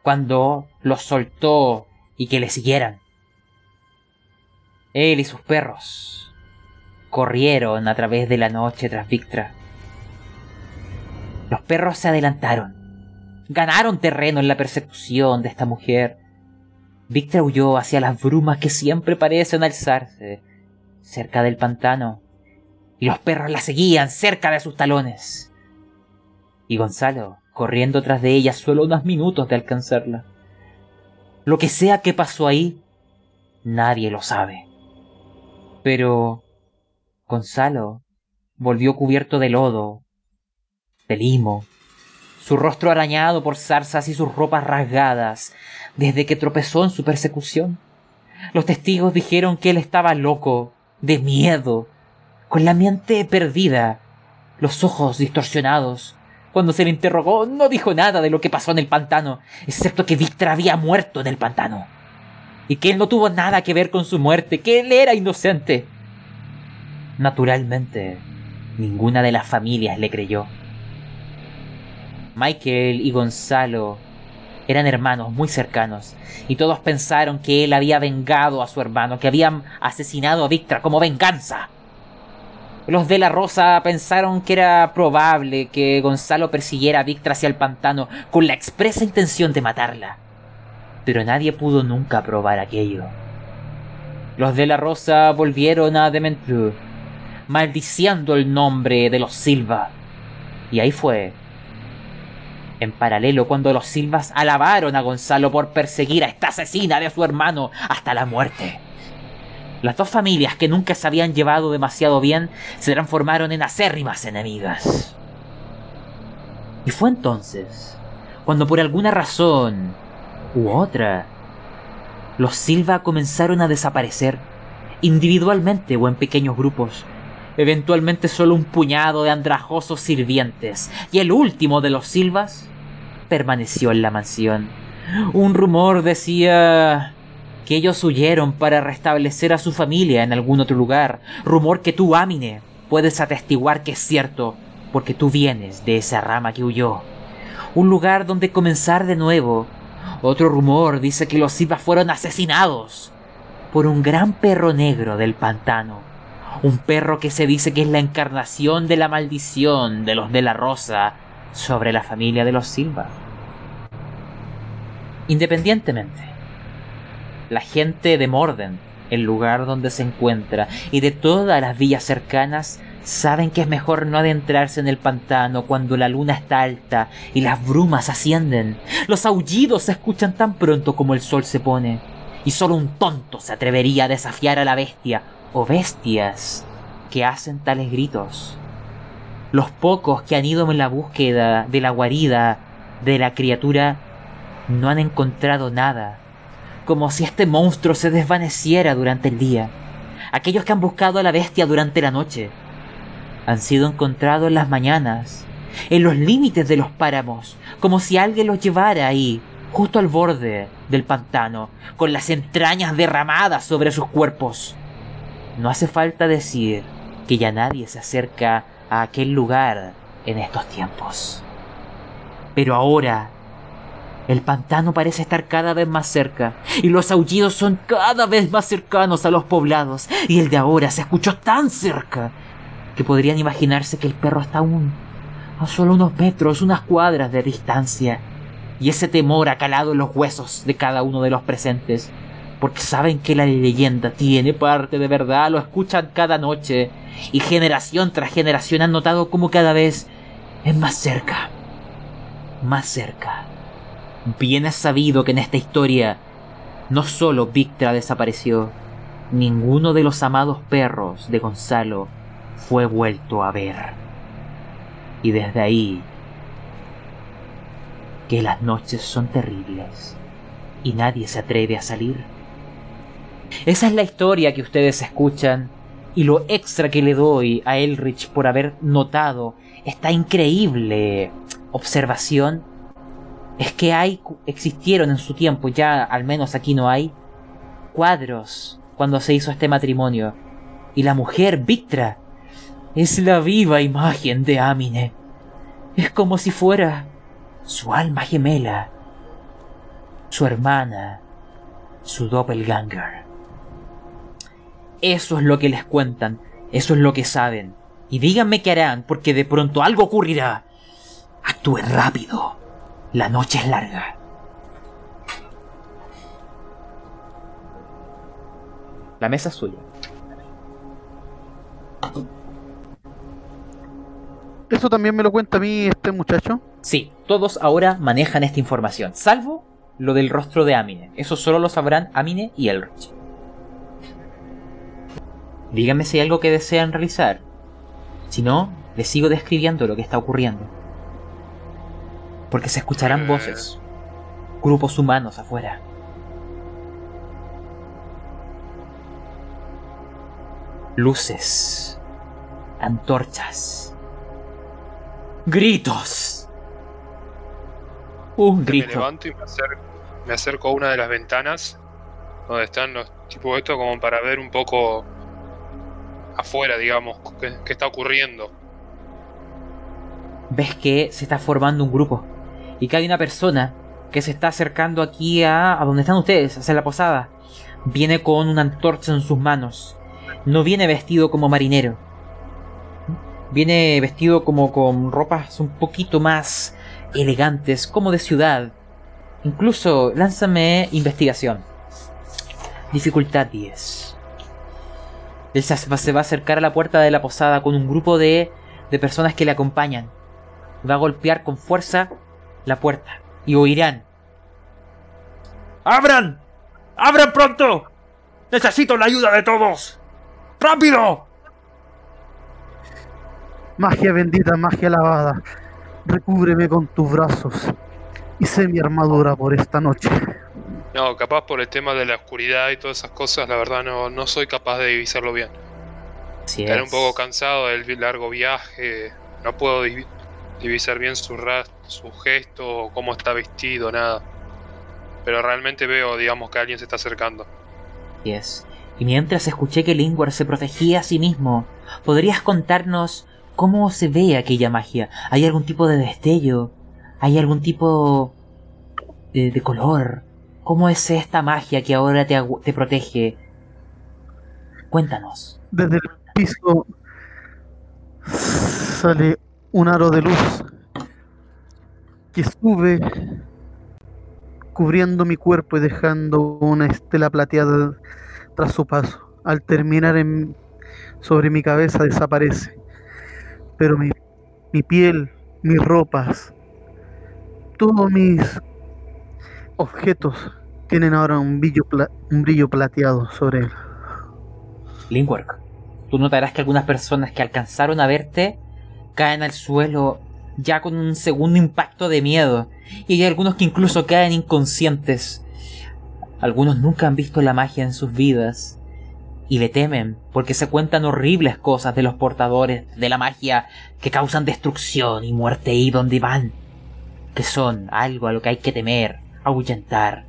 cuando los soltó y que le siguieran. Él y sus perros corrieron a través de la noche tras Victra. Los perros se adelantaron, ganaron terreno en la persecución de esta mujer. Victra huyó hacia las brumas que siempre parecen alzarse cerca del pantano, y los perros la seguían cerca de sus talones. Y Gonzalo, corriendo tras de ella solo unos minutos de alcanzarla. Lo que sea que pasó ahí, nadie lo sabe. Pero Gonzalo volvió cubierto de lodo, de limo, su rostro arañado por zarzas y sus ropas rasgadas desde que tropezó en su persecución. Los testigos dijeron que él estaba loco, de miedo, con la mente perdida, los ojos distorsionados. Cuando se le interrogó, no dijo nada de lo que pasó en el pantano, excepto que Victra había muerto en el pantano y que él no tuvo nada que ver con su muerte, que él era inocente. Naturalmente, ninguna de las familias le creyó. Michael y Gonzalo eran hermanos muy cercanos, y todos pensaron que él había vengado a su hermano, que habían asesinado a Victra como venganza. Los de la Rosa pensaron que era probable que Gonzalo persiguiera a Victra hacia el pantano con la expresa intención de matarla pero nadie pudo nunca probar aquello. Los de la Rosa volvieron a Dementrue, maldiciendo el nombre de los Silva. Y ahí fue, en paralelo, cuando los Silvas alabaron a Gonzalo por perseguir a esta asesina de su hermano hasta la muerte. Las dos familias que nunca se habían llevado demasiado bien se transformaron en acérrimas enemigas. Y fue entonces, cuando por alguna razón u otra. Los Silva comenzaron a desaparecer, individualmente o en pequeños grupos. Eventualmente solo un puñado de andrajosos sirvientes, y el último de los Silvas permaneció en la mansión. Un rumor decía que ellos huyeron para restablecer a su familia en algún otro lugar. Rumor que tú, Amine, puedes atestiguar que es cierto, porque tú vienes de esa rama que huyó. Un lugar donde comenzar de nuevo otro rumor dice que los Silva fueron asesinados por un gran perro negro del pantano. Un perro que se dice que es la encarnación de la maldición de los de la Rosa sobre la familia de los Silva. Independientemente, la gente de Morden, el lugar donde se encuentra, y de todas las villas cercanas, Saben que es mejor no adentrarse en el pantano cuando la luna está alta y las brumas ascienden. Los aullidos se escuchan tan pronto como el sol se pone. Y solo un tonto se atrevería a desafiar a la bestia o bestias que hacen tales gritos. Los pocos que han ido en la búsqueda de la guarida de la criatura no han encontrado nada, como si este monstruo se desvaneciera durante el día. Aquellos que han buscado a la bestia durante la noche han sido encontrados en las mañanas, en los límites de los páramos, como si alguien los llevara ahí, justo al borde del pantano, con las entrañas derramadas sobre sus cuerpos. No hace falta decir que ya nadie se acerca a aquel lugar en estos tiempos. Pero ahora el pantano parece estar cada vez más cerca, y los aullidos son cada vez más cercanos a los poblados, y el de ahora se escuchó tan cerca que podrían imaginarse que el perro está aún a solo unos metros, unas cuadras de distancia. Y ese temor ha calado en los huesos de cada uno de los presentes, porque saben que la leyenda tiene parte de verdad, lo escuchan cada noche, y generación tras generación han notado como cada vez es más cerca, más cerca. Bien es sabido que en esta historia no solo Victra desapareció, ninguno de los amados perros de Gonzalo fue vuelto a ver. Y desde ahí, que las noches son terribles y nadie se atreve a salir. Esa es la historia que ustedes escuchan y lo extra que le doy a Elrich por haber notado esta increíble observación es que hay, existieron en su tiempo, ya al menos aquí no hay, cuadros cuando se hizo este matrimonio. Y la mujer, Victra, es la viva imagen de Amine. Es como si fuera su alma gemela, su hermana, su doppelganger. Eso es lo que les cuentan, eso es lo que saben. Y díganme qué harán, porque de pronto algo ocurrirá. Actúe rápido. La noche es larga. La mesa es suya. ¿Eso también me lo cuenta a mí este muchacho? Sí, todos ahora manejan esta información, salvo lo del rostro de Amine. Eso solo lo sabrán Amine y Elrich. Díganme si hay algo que desean realizar. Si no, les sigo describiendo lo que está ocurriendo. Porque se escucharán Eh. voces. Grupos humanos afuera. Luces. Antorchas. Gritos. Un Me grito. levanto y me acerco, me acerco a una de las ventanas donde están los tipos estos como para ver un poco afuera, digamos, qué, qué está ocurriendo. ves que se está formando un grupo y que hay una persona que se está acercando aquí a, a donde están ustedes, hacia la posada. Viene con una antorcha en sus manos. No viene vestido como marinero. Viene vestido como con ropas un poquito más elegantes, como de ciudad. Incluso lánzame investigación. Dificultad 10. Él se va a acercar a la puerta de la posada con un grupo de, de personas que le acompañan va a golpear con fuerza la puerta y oirán. ¡Abran! ¡Abran pronto! ¡Necesito la ayuda de todos! ¡Rápido! Magia bendita, magia lavada, recúbreme con tus brazos y sé mi armadura por esta noche. No, capaz por el tema de la oscuridad y todas esas cosas, la verdad no, no soy capaz de divisarlo bien. Así Estaré es. un poco cansado del largo viaje, no puedo divi- divisar bien su, ras- su gesto, cómo está vestido, nada. Pero realmente veo, digamos, que alguien se está acercando. Es. Y mientras escuché que Lingwar se protegía a sí mismo, ¿podrías contarnos cómo se ve aquella magia? ¿Hay algún tipo de destello? ¿Hay algún tipo de, color? ¿Cómo es esta magia que ahora te, te protege? Cuéntanos. Desde el piso sale un aro de luz que sube cubriendo mi cuerpo y dejando una estela plateada tras su paso. Al terminar en, sobre mi cabeza desaparece, pero mi, mi piel, mis ropas, todos mis objetos tienen ahora un brillo, un brillo plateado sobre él. Linkwork, tú notarás que algunas personas que alcanzaron a verte caen al suelo ya con un segundo impacto de miedo. Y hay algunos que incluso caen inconscientes. Algunos nunca han visto la magia en sus vidas. Y le temen porque se cuentan horribles cosas de los portadores de la magia que causan destrucción y muerte ahí donde van. Que son algo a lo que hay que temer, ahuyentar.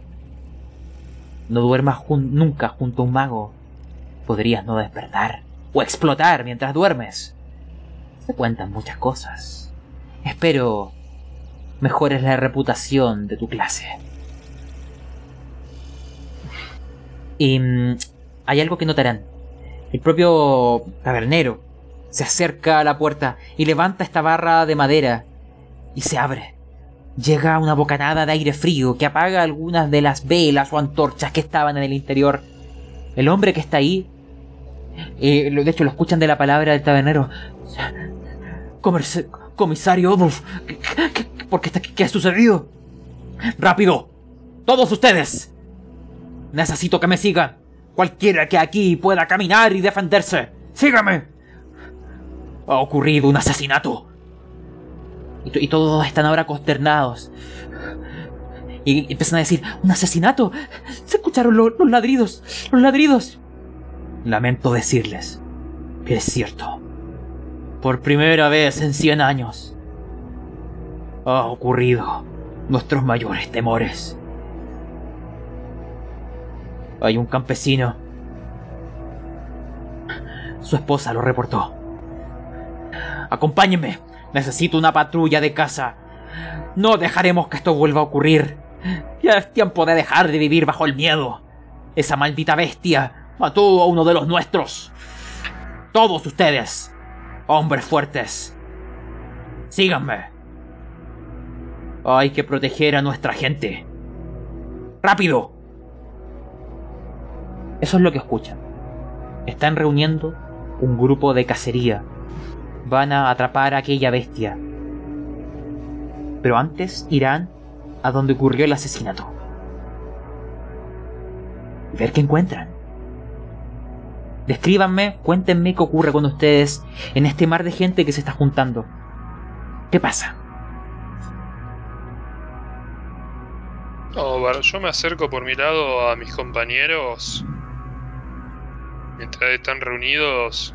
No duermas nunca junto a un mago podrías no despertar o explotar mientras duermes. Se cuentan muchas cosas. Espero mejores la reputación de tu clase. Y mm, hay algo que notarán. El propio tabernero se acerca a la puerta y levanta esta barra de madera y se abre. Llega una bocanada de aire frío que apaga algunas de las velas o antorchas que estaban en el interior. El hombre que está ahí eh, de hecho, lo escuchan de la palabra del tabernero. Comerci- comisario Odulf, ¿qué, qué- qué- por qué, está- qué ha sucedido? ¡Rápido! ¡Todos ustedes! Necesito que me sigan. Cualquiera que aquí pueda caminar y defenderse. ¡Sígame! Ha ocurrido un asesinato. Y, to- y todos están ahora consternados. Y empiezan a decir, ¿un asesinato? Se escucharon lo- los ladridos, los ladridos. Lamento decirles que es cierto. Por primera vez en 100 años ha ocurrido nuestros mayores temores. Hay un campesino. Su esposa lo reportó. Acompáñenme. Necesito una patrulla de casa. No dejaremos que esto vuelva a ocurrir. Ya es tiempo de dejar de vivir bajo el miedo. Esa maldita bestia mató a uno de los nuestros. Todos ustedes, hombres fuertes, síganme. Hay que proteger a nuestra gente. ¡Rápido! Eso es lo que escuchan. Están reuniendo un grupo de cacería. Van a atrapar a aquella bestia. Pero antes irán a donde ocurrió el asesinato. Y ver qué encuentran. Descríbanme, cuéntenme qué ocurre con ustedes en este mar de gente que se está juntando. ¿Qué pasa? No, yo me acerco por mi lado a mis compañeros mientras están reunidos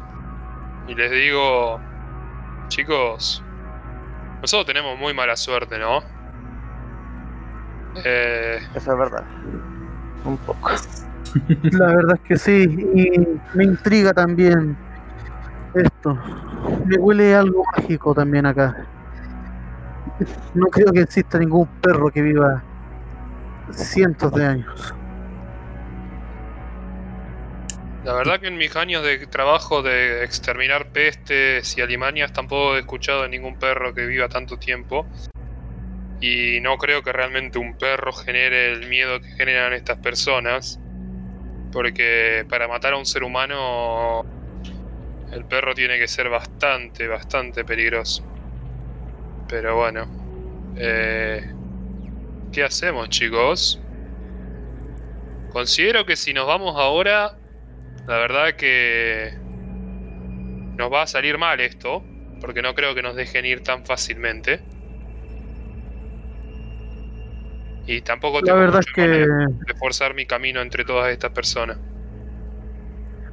y les digo, chicos, nosotros tenemos muy mala suerte, ¿no? Eh, Eso es verdad. Un poco. La verdad es que sí, y me intriga también esto. Me huele algo mágico también acá. No creo que exista ningún perro que viva cientos de años. La verdad que en mis años de trabajo de exterminar pestes y alimañas tampoco he escuchado de ningún perro que viva tanto tiempo. Y no creo que realmente un perro genere el miedo que generan estas personas. Porque para matar a un ser humano el perro tiene que ser bastante, bastante peligroso. Pero bueno. Eh, ¿Qué hacemos chicos? Considero que si nos vamos ahora la verdad que nos va a salir mal esto, porque no creo que nos dejen ir tan fácilmente. Y tampoco La tengo verdad es que manera de forzar mi camino entre todas estas personas.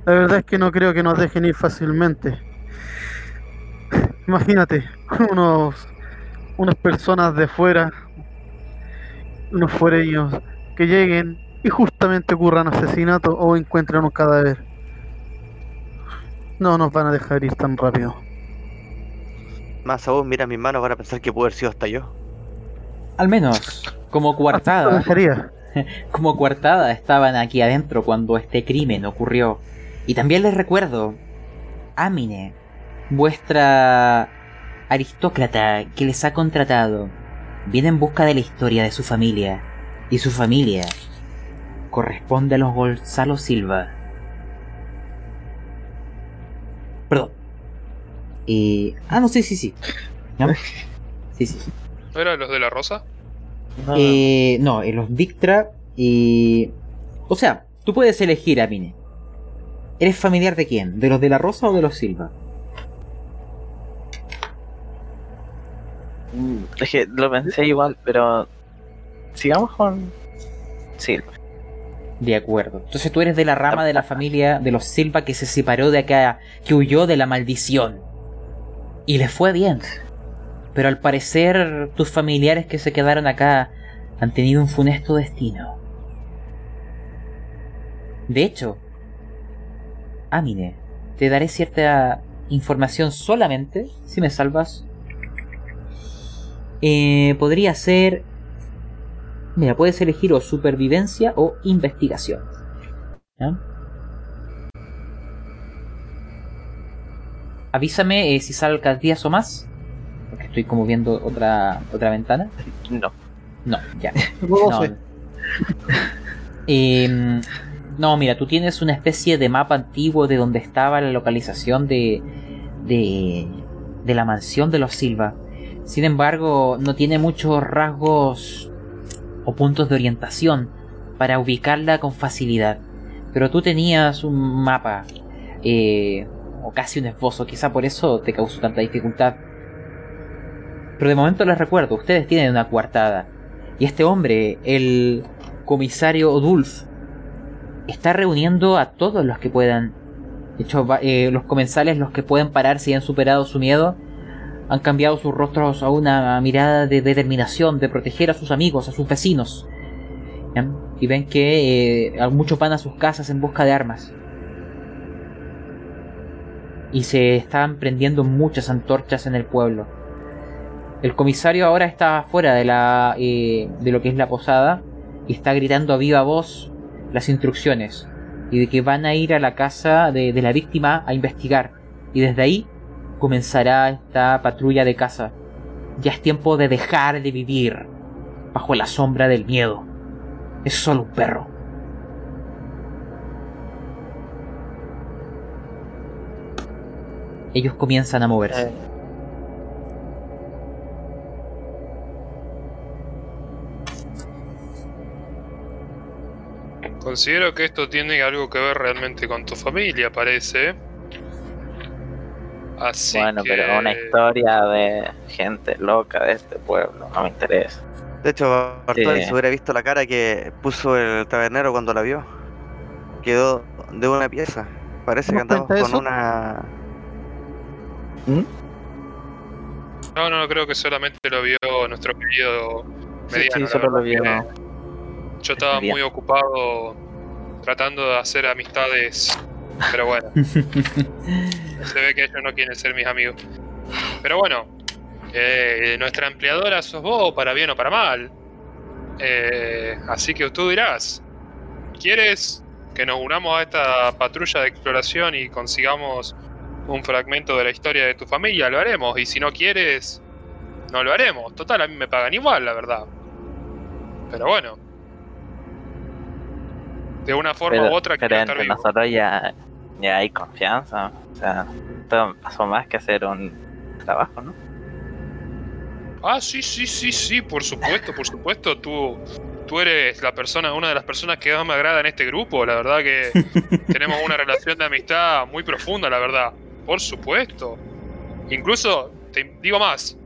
la verdad es que no creo que nos dejen ir fácilmente. Imagínate, unos unas personas de fuera, unos fuereños que lleguen y justamente ocurran asesinato o encuentren un cadáver. No nos van a dejar ir tan rápido. Más aún, mira mis manos, van a pensar que pudo haber sido hasta yo. Al menos, como lo coartada, como coartada estaban aquí adentro cuando este crimen ocurrió. Y también les recuerdo, Amine, vuestra aristócrata que les ha contratado, viene en busca de la historia de su familia. Y su familia corresponde a los Gonzalo Silva. Perdón. Y... Ah, no, sí, sí, sí. ¿No? Sí, sí. ¿No eran los de la rosa? No, Eh, no, en los Victra y... O sea, tú puedes elegir, Amine. ¿Eres familiar de quién? ¿De los de la Rosa o de los Silva? mm, es que lo pensé igual, pero sigamos con Silva. De acuerdo. Entonces tú eres de la rama de la familia de los Silva que se separó de acá, que huyó de la maldición. Y le fue bien. Pero al parecer tus familiares que se quedaron acá han tenido un funesto destino. De hecho, Amine, te daré cierta información solamente si me salvas. Eh, podría ser Mira, puedes elegir o supervivencia o investigación. ¿Ya? Avísame eh, si salgas días o más. Porque estoy como viendo otra, otra ventana. No. No, ya. No. Em, no, mira, tú tienes una especie de mapa antiguo de donde estaba la localización de, de, de la mansión de los Silva. Sin embargo, no tiene muchos rasgos o puntos de orientación para ubicarla con facilidad. Pero tú tenías un mapa eh, o casi un esbozo, quizá por eso te causó tanta dificultad. Pero de momento les recuerdo, ustedes tienen una coartada. Y este hombre, el comisario Odulf, está reuniendo a todos los que puedan. De hecho, eh, los comensales, los que pueden parar si han superado su miedo, han cambiado sus rostros a una mirada de determinación, de proteger a sus amigos, a sus vecinos. Y ven que eh, muchos van a sus casas en busca de armas. Y se están prendiendo muchas antorchas en el pueblo. El comisario ahora está fuera de, la, eh, de lo que es la posada y está gritando a viva voz las instrucciones y de que van a ir a la casa de la víctima a investigar. Y desde ahí comenzará esta patrulla de casa. Ya es tiempo de dejar de vivir bajo la sombra del miedo. Es solo un perro. Ellos comienzan a moverse. Eh, Considero que esto tiene algo que ver realmente con tu familia, parece. Así bueno, que... pero una historia de gente loca de este pueblo no me interesa. De hecho, Bartoli Sí. se hubiera visto la cara que puso el tabernero cuando la vio. Quedó de una pieza. Parece que ¿No andamos con eso? una. ¿Mm? No, no, creo que solamente lo vio nuestro querido Sí, mediano. sí, la solo lo vio. Yo estaba muy ocupado tratando de hacer amistades, pero bueno, se ve que ellos no quieren ser mis amigos. Pero bueno, eh, nuestra empleadora sos vos, para bien o para mal. Eh, así que tú dirás, ¿quieres que nos unamos a esta patrulla de exploración y consigamos un fragmento de la historia de tu familia? Lo haremos. Y si no quieres, no lo haremos. Total, a mí me pagan igual, la verdad. Pero bueno. De una forma Pero, u otra quiero estar vivo. nosotros ya, ya hay confianza. O sea, esto pasó más que hacer un trabajo, ¿no? Ah, sí, sí, sí, sí, por supuesto, por supuesto. Tú, tú eres la persona, una de las personas que más me agrada en este grupo. La verdad que tenemos una relación de amistad muy profunda, la verdad. Por supuesto. Incluso, te digo más,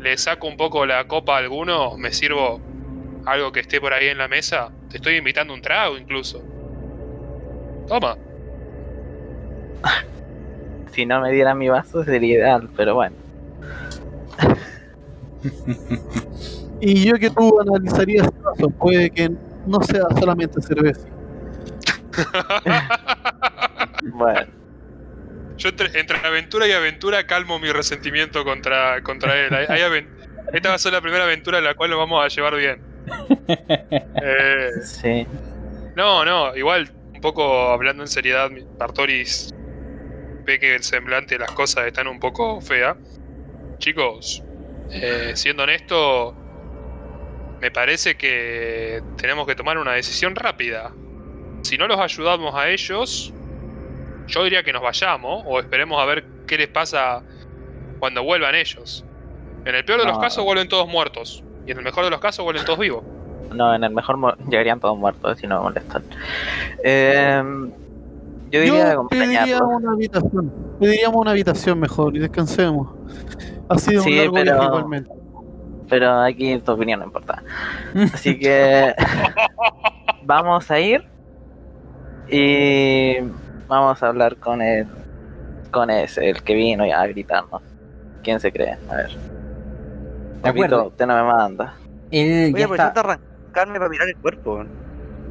le saco un poco la copa a alguno, me sirvo algo que esté por ahí en la mesa. Te estoy invitando un trago incluso. Toma. Si no me dieran mi vaso sería ideal, pero bueno. Y yo que tú analizarías ese vaso, puede que no sea solamente cerveza. Bueno, Yo entre, entre aventura y aventura calmo mi resentimiento contra, contra él. Hay- Esta va a ser la primera aventura en la cual nos vamos a llevar bien. Eh, sí. no, no, igual, un poco hablando en seriedad, Bartoris ve que el semblante de las cosas están un poco fea. Chicos, eh, siendo honesto, me parece que tenemos que tomar una decisión rápida. Si no los ayudamos a ellos, yo diría que nos vayamos o esperemos a ver qué les pasa cuando vuelvan ellos. En el peor de los casos vuelven todos muertos y en el mejor de los casos vuelven todos vivos. No, en el mejor llegarían todos muertos si no me molestan. Eh, yo diría Yo pediría una habitación. Pediríamos una habitación mejor y descansemos. Ha sido Sí, un largo pero- viaje igualmente. Pero aquí tu opinión no importa. Así que vamos a ir y vamos a hablar con el con ese, el que vino ya a gritarnos. ¿Quién se cree? A ver. De acuerdo. Papito, usted no me manda. Él Voy ya está. arrancarme para mirar el cuerpo.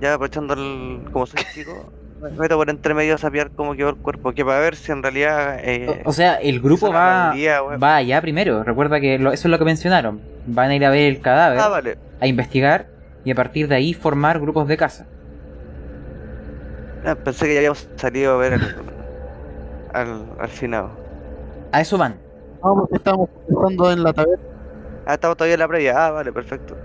Ya aprovechando el. Como soy chico, meto por entre medio a sapear cómo quedó el cuerpo. Que para ver si en realidad. Eh, O, o sea, el grupo va, va allá primero. Recuerda que lo- eso es lo que mencionaron. Van a ir a ver el cadáver, Ah, vale. a investigar y a partir de ahí formar grupos de caza. Ah, pensé que ya habíamos salido a ver el- al, al final. A eso van. Vamos, estamos pensando en la taberna. Ah, estamos todavía en la previa. Ah, vale, perfecto.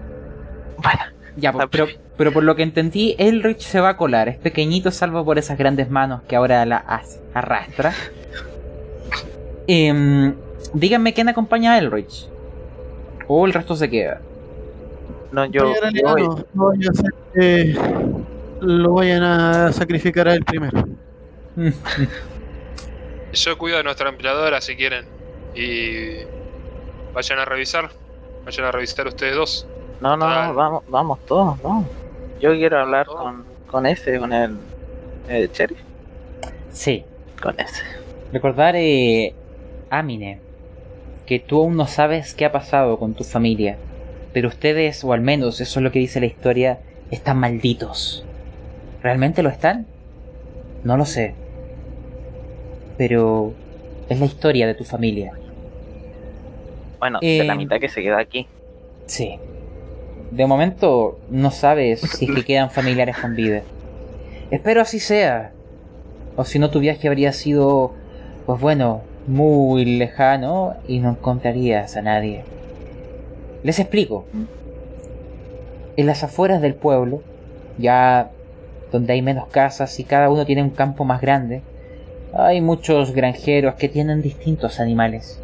Bueno, Ya, pero, pero por lo que entendí, Elrich se va a colar. Es pequeñito salvo por esas grandes manos que ahora la hace- arrastra. Em, díganme quién acompaña a Elrich. O el resto se queda. no, yo, voy. no a ser que lo vayan a sacrificar a él primero. Yo cuido de nuestra empleadora si quieren. Y vayan a revisar. Vayan a revisar ustedes dos. No, no, no, vamos, vamos todos, vamos. Yo quiero hablar con, con ese, con el, el sheriff. Sí. Con ese. Recordar eh, Amine. que tú aún no sabes qué ha pasado con tu familia, pero ustedes, o al menos eso es lo que dice la historia, están malditos. ¿Realmente lo están? No lo sé. Pero es la historia de tu familia. Bueno, de la Eh, mitad que se queda aquí. Sí. De momento no sabes si es que quedan familiares con vida. Espero así sea. O si no tu viaje habría sido, pues bueno, muy lejano y no encontrarías a nadie. Les explico. En las afueras del pueblo, ya donde hay menos casas y cada uno tiene un campo más grande, hay muchos granjeros que tienen distintos animales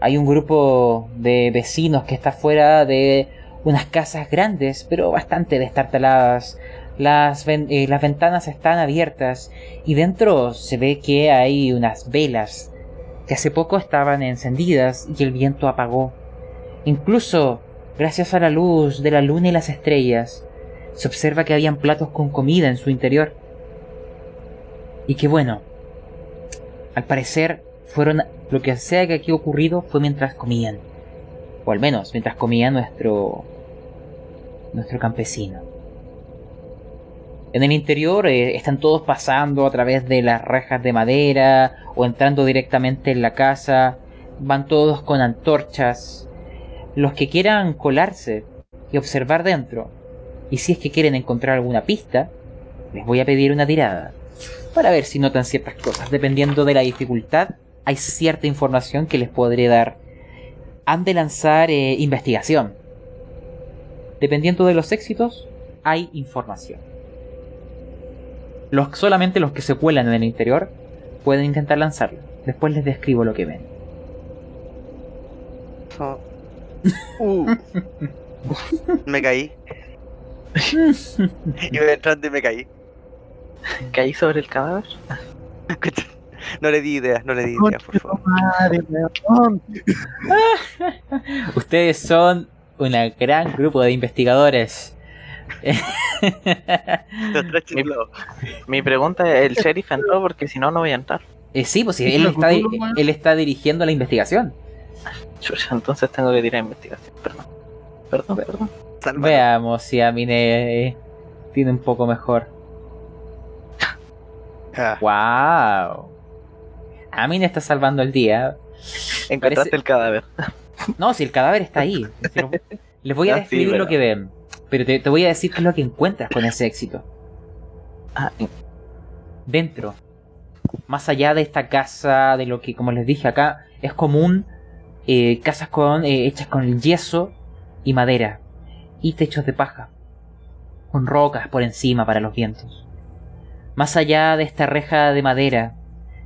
hay un grupo de vecinos que está fuera de unas casas grandes, pero bastante destartaladas. Las, eh, las ventanas están abiertas y dentro se ve que hay unas velas que hace poco estaban encendidas y el viento apagó. Incluso, gracias a la luz de la luna y las estrellas, se observa que habían platos con comida en su interior. Y que bueno, al parecer fueron lo que sea que aquí ocurrido fue mientras comían. O al menos mientras comía nuestro nuestro campesino. En el interior eh, están todos pasando a través de las rejas de madera o entrando directamente en la casa. Van todos con antorchas. Los que quieran colarse y observar dentro, y si es que quieren encontrar alguna pista, les voy a pedir una tirada para ver si notan ciertas cosas. Dependiendo de la dificultad, hay cierta información que les podré dar. Han de lanzar eh, investigación. Dependiendo de los éxitos, hay información. Los, solamente los que se cuelan en el interior pueden intentar lanzarlo. Después les describo lo que ven. So- Uh. me caí. Iba entrando y me caí. Caí sobre el cadáver. No le di ideas, no le di ideas, por favor. Ustedes son un gran grupo de investigadores. Los tres chiflados. Mi pregunta es, ¿el sheriff entró? Porque si no, no voy a entrar. Eh, sí, pues sí, él está, di- él está dirigiendo la investigación. Chucha, entonces tengo que tirar investigación. Perdón. Perdón, perdón. Veamos si Amine eh, tiene un poco mejor. Ah, ¡Wow! Amine está salvando el día. Encontraste Parece- el cadáver. No, si el cadáver está ahí. Si lo- Les voy a Ah, sí, describir lo que ven. Pero te, te voy a decir qué es lo que encuentras con ese éxito. Ah, en- Dentro. Más allá de esta casa, de lo que, como les dije acá, es común eh, casas con, eh, hechas con yeso y madera. Y techos de paja. Con rocas por encima para los vientos. Más allá de esta reja de madera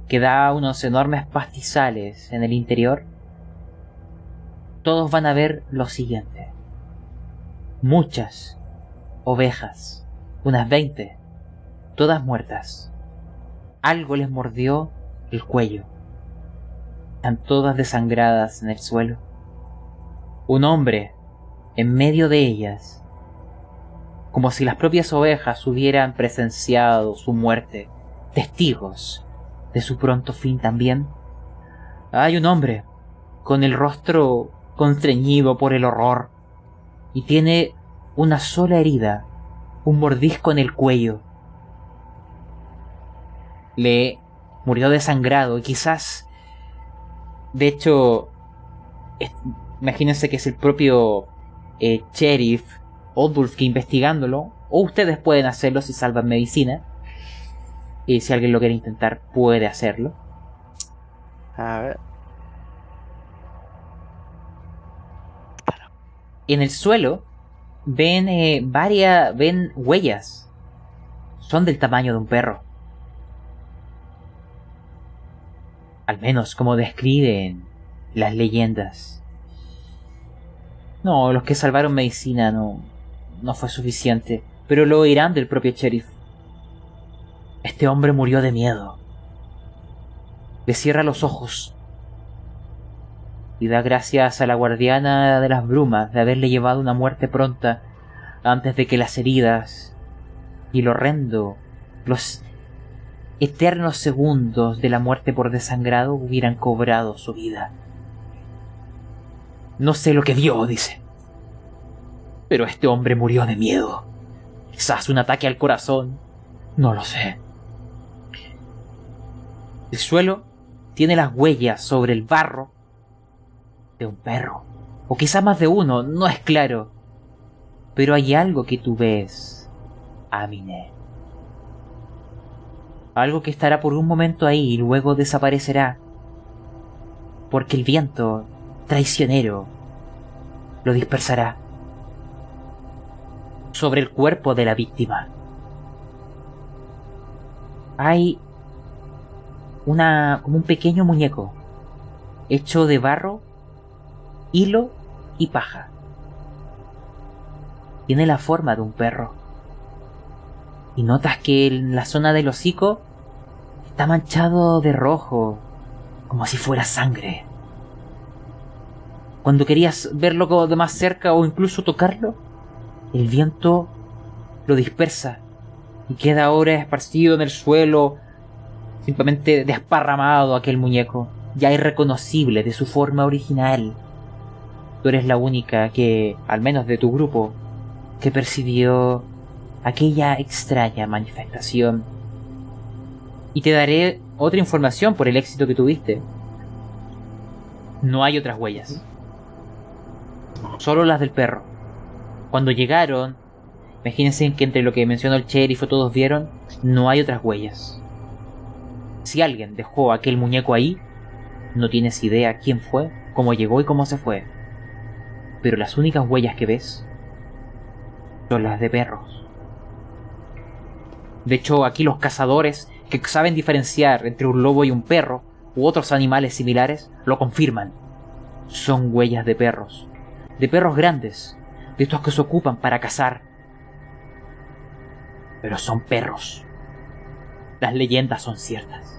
que da unos enormes pastizales en el interior, todos van a ver lo siguiente. Muchas ovejas, unas 20, todas muertas. Algo les mordió el cuello. Están todas desangradas en el suelo. Un hombre en medio de ellas, como si las propias ovejas hubieran presenciado su muerte, testigos de su pronto fin también. Hay un hombre con el rostro constreñido por el horror y tiene una sola herida, un mordisco en el cuello. Le murió desangrado y quizás, de hecho, imagínense que es el propio eh, sheriff Oldulf que investigándolo, o ustedes pueden hacerlo si salvan medicina. Y si alguien lo quiere intentar, puede hacerlo. a ver. En el suelo ven eh, varias, ven huellas. Son del tamaño de un perro. Al menos como describen las leyendas. No, los que salvaron medicina no, no fue suficiente, pero lo oirán del propio sheriff. Este hombre murió de miedo. Le cierra los ojos y da gracias a la guardiana de las brumas de haberle llevado una muerte pronta antes de que las heridas y el horrendo, los eternos segundos de la muerte por desangrado hubieran cobrado su vida. No sé lo que vio, dice. Pero este hombre murió de miedo. Quizás un ataque al corazón. No lo sé. El suelo tiene las huellas sobre el barro de un perro. O quizás más de uno, no es claro. Pero hay algo que tú ves, Amine. Algo que estará por un momento ahí y luego desaparecerá. Porque el viento, traicionero, lo dispersará sobre el cuerpo de la víctima. Hay una como un pequeño muñeco hecho de barro, hilo y paja. Tiene la forma de un perro. Y notas que en la zona del hocico está manchado de rojo, como si fuera sangre. Cuando querías verlo de más cerca o incluso tocarlo, el viento lo dispersa y queda ahora esparcido en el suelo, simplemente desparramado aquel muñeco, ya irreconocible de su forma original. Tú eres la única que, al menos de tu grupo, que percibió aquella extraña manifestación. Y te daré otra información por el éxito que tuviste. No hay otras huellas. Solo las del perro. Cuando llegaron, imagínense que entre lo que mencionó el sheriff todos vieron, no hay otras huellas. Si alguien dejó aquel muñeco ahí, no tienes idea quién fue, cómo llegó y cómo se fue. Pero las únicas huellas que ves son las de perros. De hecho, aquí los cazadores, que saben diferenciar entre un lobo y un perro, u otros animales similares, lo confirman. Son huellas de perros. De perros grandes, de estos que se ocupan para cazar. Pero son perros. Las leyendas son ciertas.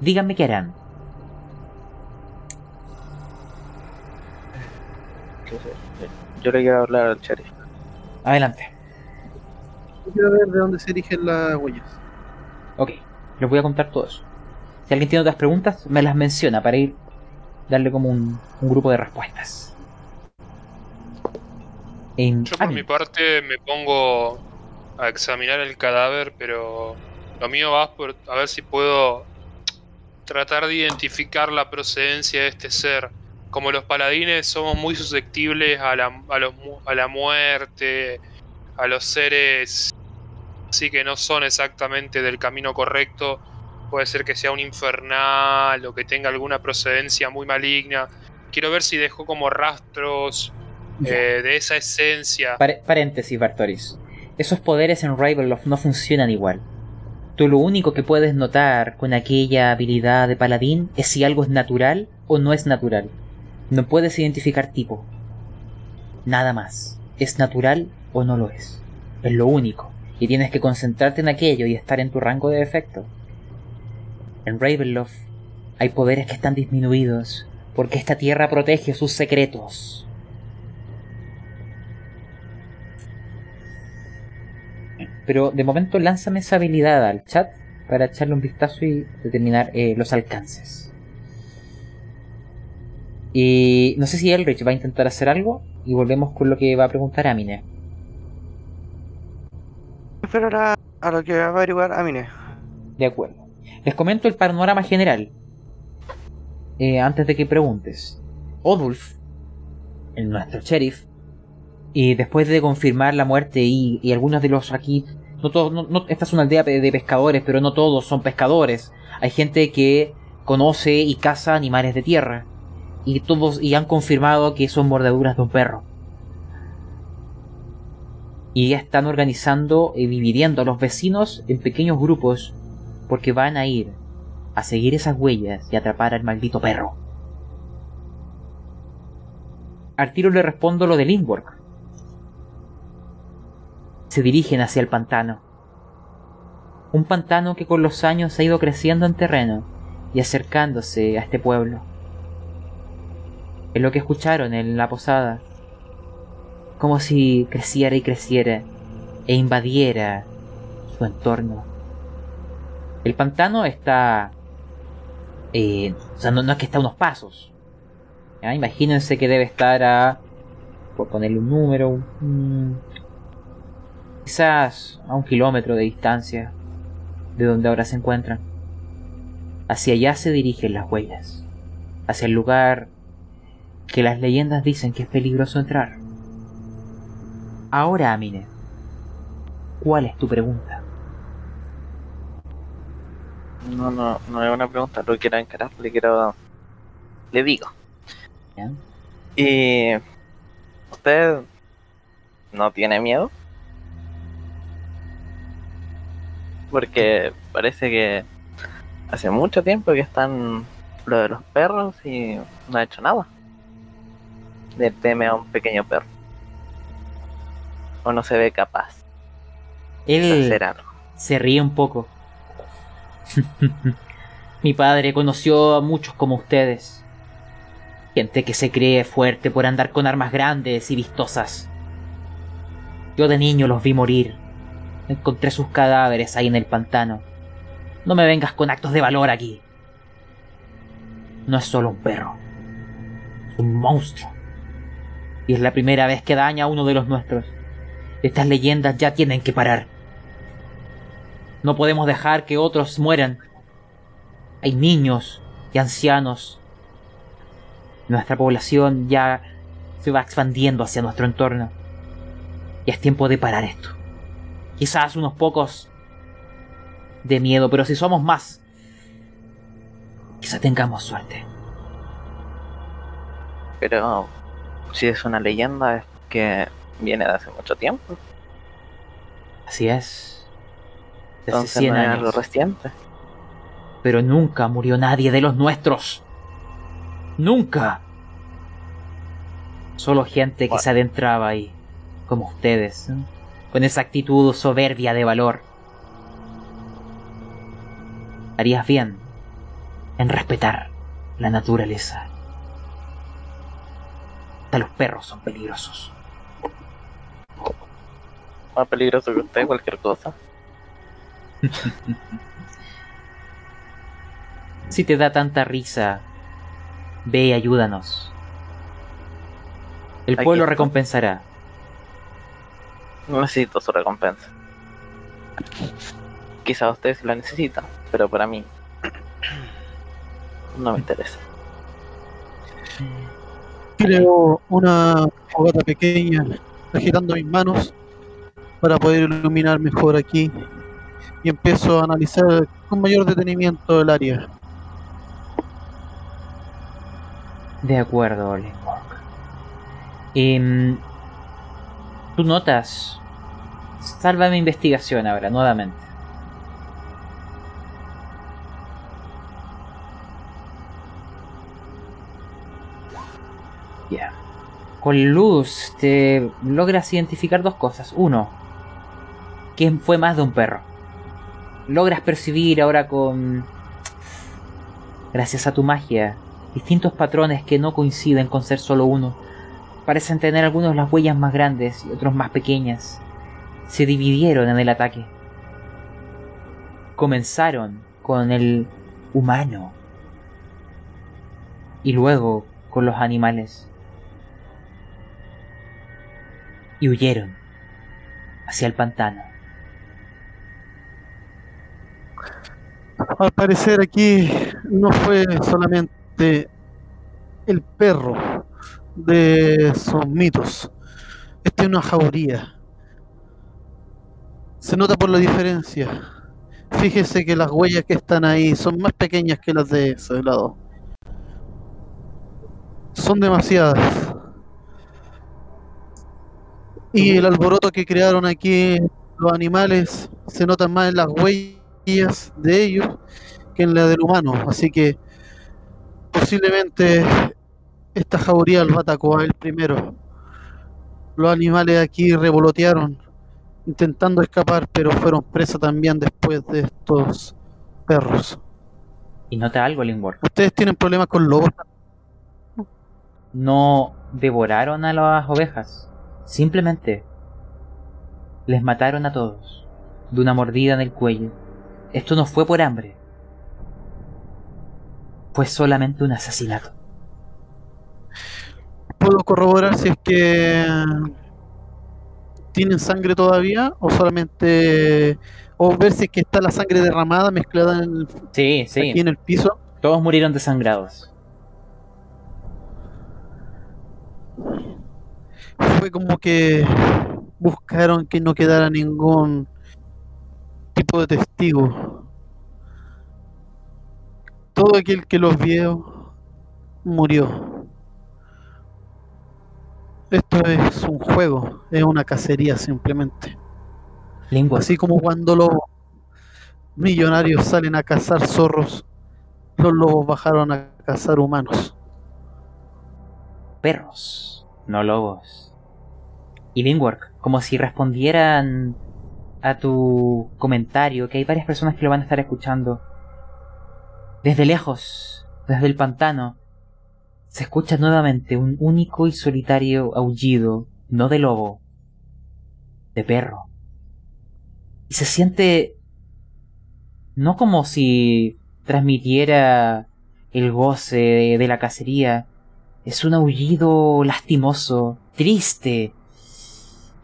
Díganme qué harán. Yo le quiero hablar al sheriff. Adelante. Quiero ver de dónde se dirigen las huellas. Ok, les voy a contar todo eso. Si alguien tiene otras preguntas, me las menciona para ir darle como un, un grupo de respuestas. En- Yo por mi parte me pongo a examinar el cadáver, pero lo mío va por a ver si puedo tratar de identificar la procedencia de este ser. Como los paladines somos muy susceptibles a la, a los a la muerte, a los seres así que no son exactamente del camino correcto. Puede ser que sea un infernal o que tenga alguna procedencia muy maligna. Quiero ver si dejó como rastros eh, de esa esencia. Paréntesis, Bartoris. Esos poderes en Ravenloft no funcionan igual. Tú lo único que puedes notar con aquella habilidad de paladín es si algo es natural o no es natural. No puedes identificar tipo. Nada más. ¿Es natural o no lo es? Es lo único. Y tienes que concentrarte en aquello y estar en tu rango de efecto. En Ravenloft hay poderes que están disminuidos porque esta tierra protege sus secretos. Pero de momento lánzame esa habilidad al chat para echarle un vistazo y determinar eh, los alcances. Y no sé si Elrich va a intentar hacer algo y volvemos con lo que va a preguntar Amine. Esperar a, a lo que va a averiguar Amine. De acuerdo. Les comento el panorama general. Eh, antes de que preguntes. Odulf, el nuestro sheriff, y después de confirmar la muerte y, y algunos de los aquí, no todos, no- no- esta es una aldea de pescadores, pero no todos son pescadores. Hay gente que conoce y caza animales de tierra. Y todos y han confirmado que son mordeduras de un perro. Y ya están organizando y dividiendo a los vecinos en pequeños grupos porque van a ir a seguir esas huellas y atrapar al maldito perro. Al tiro le respondo lo de Lindborg. Se dirigen hacia el pantano. Un pantano que con los años ha ido creciendo en terreno y acercándose a este pueblo. Es lo que escucharon en la posada. Como si creciera y creciera e invadiera su entorno. El pantano está Eh, o sea, no, es que está a unos pasos. Imagínense que debe estar a. Por ponerle un número. quizás a un kilómetro de distancia de donde ahora se encuentran. Hacia allá se dirigen las huellas. Hacia el lugar que las leyendas dicen que es peligroso entrar. Ahora, Amine, ¿cuál es tu pregunta? No, no, no es una pregunta, lo quiero encarar, le quiero. Le digo. ¿Ya? ¿Y usted no tiene miedo? Porque parece que hace mucho tiempo que están lo de los perros y no ha hecho nada. Le teme a un pequeño perro. O no se ve capaz Él se ríe un poco. Mi padre conoció a muchos como ustedes. Gente que se cree fuerte por andar con armas grandes y vistosas. Yo de niño los vi morir. Encontré sus cadáveres ahí en el pantano. No me vengas con actos de valor aquí. No es solo un perro. Es un monstruo. Y es la primera vez que daña a uno de los nuestros. Estas leyendas ya tienen que parar. No podemos dejar que otros mueran. Hay niños y ancianos. Nuestra población ya se va expandiendo hacia nuestro entorno. Y es tiempo de parar esto. Quizás unos pocos de miedo, pero si somos más, quizá tengamos suerte. Pero si es una leyenda es que viene de hace mucho tiempo. Así es. Desde Entonces 100 no es algo años. reciente. Pero nunca murió nadie de los nuestros. Nunca. Solo gente que Bueno. se adentraba ahí, como ustedes, ¿no? con esa actitud soberbia de valor. Harías bien en respetar la naturaleza. Hasta los perros son peligrosos. Más peligroso que usted, cualquier cosa. Si te da tanta risa, ve y ayúdanos. El Aquí pueblo está. recompensará. No necesito su recompensa. Quizá usted sí la necesita, pero para mí no me interesa. Creo una fogata pequeña, agitando mis manos para poder iluminar mejor aquí y empiezo a analizar con mayor detenimiento el área. De acuerdo, Olenborg. Em, Tú notas. Salva mi investigación ahora, nuevamente. Con luz te logras identificar dos cosas. Uno, que fue más de un perro. Logras percibir ahora con... Gracias a tu magia, distintos patrones que no coinciden con ser solo uno. Parecen tener algunos las huellas más grandes y otros más pequeñas. Se dividieron en el ataque. Comenzaron con el humano y luego con los animales. Y huyeron hacia el pantano. Al parecer aquí no fue solamente el perro de esos mitos. Esta es una jauría. Se nota por la diferencia. Fíjese que las huellas que están ahí son más pequeñas que las de ese lado. Son demasiadas. Y el alboroto que crearon aquí los animales se nota más en las huellas de ellos que en la del humano. Así que posiblemente esta jauría lo atacó a él primero. Los animales aquí revolotearon intentando escapar, pero fueron presa también después de estos perros. Y nota algo, Lingworth. ¿Ustedes tienen problemas con lobos? No devoraron a las ovejas. Simplemente les mataron a todos de una mordida en el cuello. Esto no fue por hambre. fue solamente un asesinato. ¿Puedo corroborar si es que tienen sangre todavía o solamente o ver si es que está la sangre derramada mezclada en el- Sí, sí. aquí en el piso? Todos murieron desangrados. Fue como que buscaron que no quedara ningún tipo de testigo. Todo aquel que los vio murió. Esto es un juego, es una cacería simplemente. Lingua, Así como cuando los millonarios salen a cazar zorros, los lobos bajaron a cazar humanos. perros, no lobos. Y Lingwork, como si respondieran a tu comentario, que hay varias personas que lo van a estar escuchando. Desde lejos, desde el pantano, se escucha nuevamente un único y solitario aullido, no de lobo, de perro. Y se siente no como si transmitiera el goce de la cacería, es un aullido lastimoso, triste,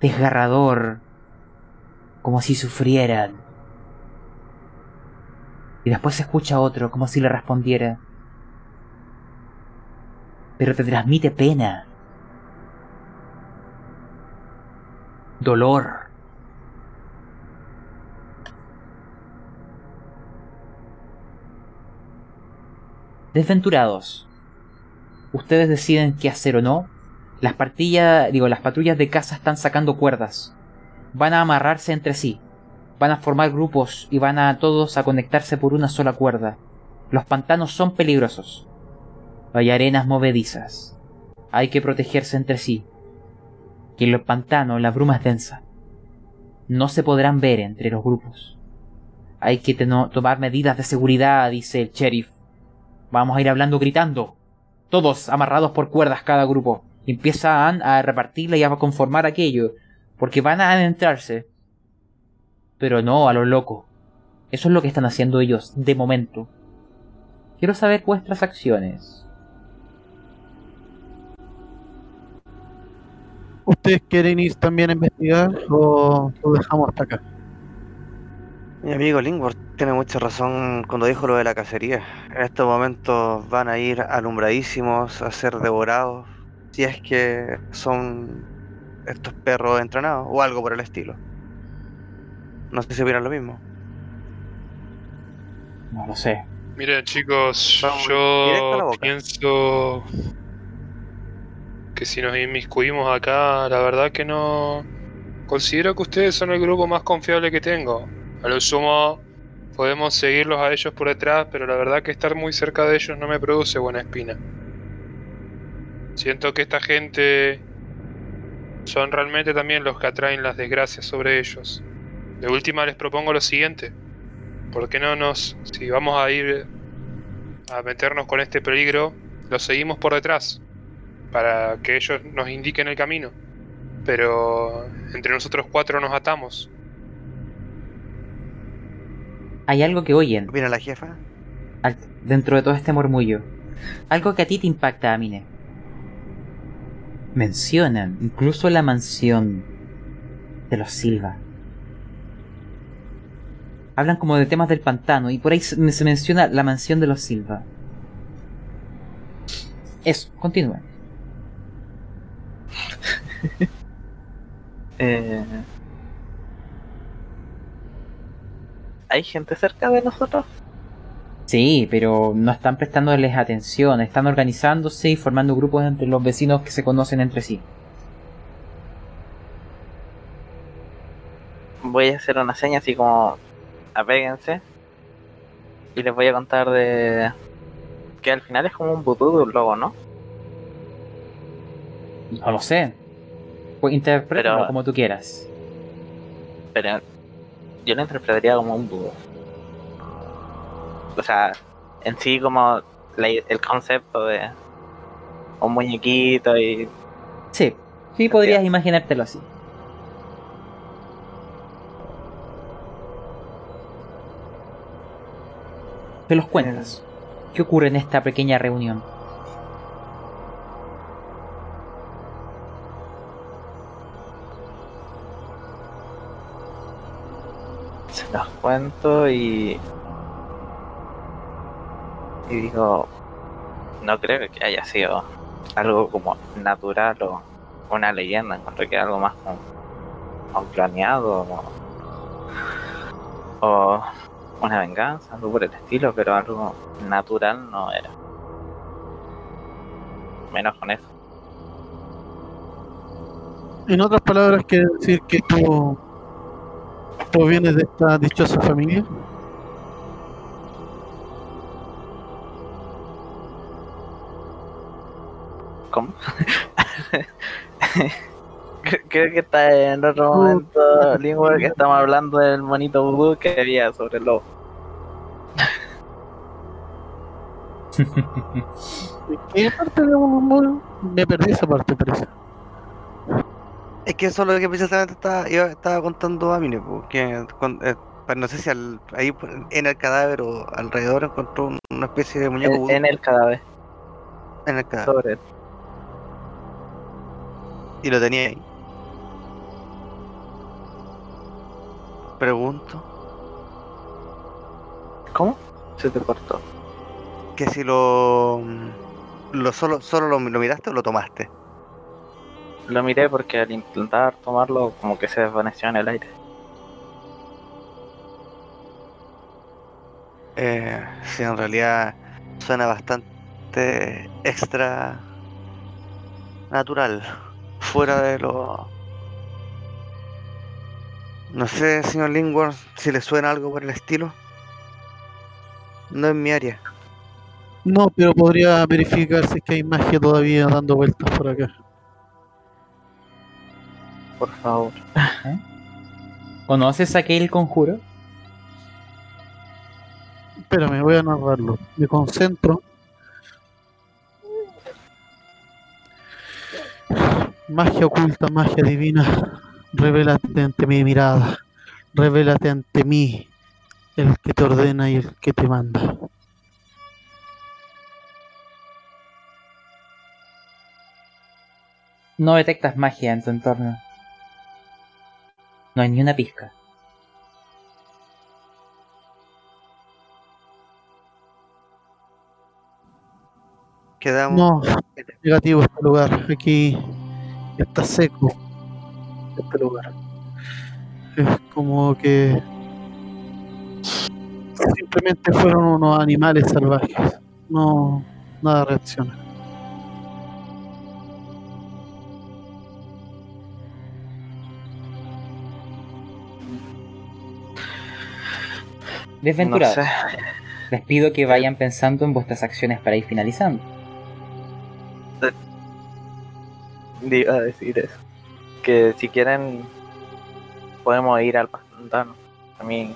desgarrador, como si sufrieran. Y después se escucha otro, como si le respondiera. Pero te transmite pena. Dolor. Desventurados. Ustedes deciden qué hacer o no. Las digo, las patrullas de casa están sacando cuerdas. Van a amarrarse entre sí. Van a formar grupos y van a todos a conectarse por una sola cuerda. Los pantanos son peligrosos. Hay arenas movedizas. Hay que protegerse entre sí. Y en los pantanos la bruma es densa. No se podrán ver entre los grupos. Hay que tomar medidas de seguridad, dice el sheriff. Vamos a ir hablando gritando. Todos amarrados por cuerdas cada grupo. Y empiezan a repartirla y a conformar aquello. Porque van a adentrarse. Pero no a lo loco. Eso es lo que están haciendo ellos, de momento. Quiero saber vuestras acciones. ¿Ustedes quieren ir también a investigar o lo dejamos hasta acá? Mi amigo Lingworth tiene mucha razón cuando dijo lo de la cacería. En estos momentos van a ir alumbradísimos a ser devorados, si es que son estos perros entrenados o algo por el estilo. No sé si opinan lo mismo. No lo sé. Miren chicos, Vamos, yo pienso que si nos inmiscuimos acá, la verdad que no... Considero que ustedes son el grupo más confiable que tengo. A lo sumo, podemos seguirlos a ellos por detrás, pero la verdad que estar muy cerca de ellos no me produce buena espina. Siento que esta gente son realmente también los que atraen las desgracias sobre ellos. De última les propongo lo siguiente. ¿Por qué no nos, si vamos a ir a meternos con este peligro, los seguimos por detrás? Para que ellos nos indiquen el camino. Pero entre nosotros cuatro nos atamos. Hay algo que oyen ¿Qué opina la jefa? al- dentro de todo este murmullo. Algo que a ti te impacta, Amine. Mencionan incluso la mansión de los Silva. Hablan como de temas del pantano y por ahí se menciona la mansión de los Silva. Eso, continúa. Eh, ¿Hay gente cerca de nosotros? Sí, pero no están prestándoles atención, están organizándose y formando grupos entre los vecinos que se conocen entre sí. Voy a hacer una seña así como apéguense y les voy a contar de que al final es como un vudú de un lobo, ¿no? No lo sé. Pues interprétalo como tú quieras. Pero yo lo interpretaría como un vudú. O sea, en sí como la el concepto de un muñequito y Sí, sí podrías imaginártelo así. Te los cuentas. ¿Qué ocurre en esta pequeña reunión? Se los cuento y. Y digo. No creo que haya sido algo como natural o una leyenda. Encuentro que algo más como, planeado o, o una venganza, algo por el estilo, pero algo natural no era. Menos con eso. En otras palabras, quiere decir que tú provienes de esta dichosa familia. ¿Cómo? Creo que está en otro momento, Lingua, que estamos hablando del monito vudú que había sobre el lobo. ¿Qué parte de un Me perdí esa parte, parece. Es que eso es lo que precisamente estaba, yo estaba contando a Mine, que con- eh, pues no sé si al- ahí por- en el cadáver o alrededor encontró un- una especie de muñeco En, en el cadáver, en el cadáver sobre él. Y lo tenía ahí. Pregunto ¿Cómo? Se te cortó. que si lo, lo solo solo lo, lo miraste o lo tomaste. Lo miré porque al intentar tomarlo como que se desvaneció en el aire. Eh, sí, en realidad suena bastante extra natural, fuera de lo... No sé, señor Lingworth, si le suena algo por el estilo. No es mi área. No, pero podría verificar si es que hay magia todavía dando vueltas por acá. Por favor. ¿Conoces aquel conjuro? Espérame, voy a narrarlo. Me concentro. Magia oculta, magia divina, revélate ante mi mirada, revélate ante mí, el que te ordena y el que te manda. No detectas magia en tu entorno. No hay ni una pizca. Quedamos... No, negativo este lugar, aquí está seco este lugar. Es como que simplemente fueron unos animales salvajes, no, nada reacciona. No sé. les pido que vayan pensando en vuestras acciones para ir finalizando. Iba a decir eso. Que si quieren podemos ir al pantano. A mí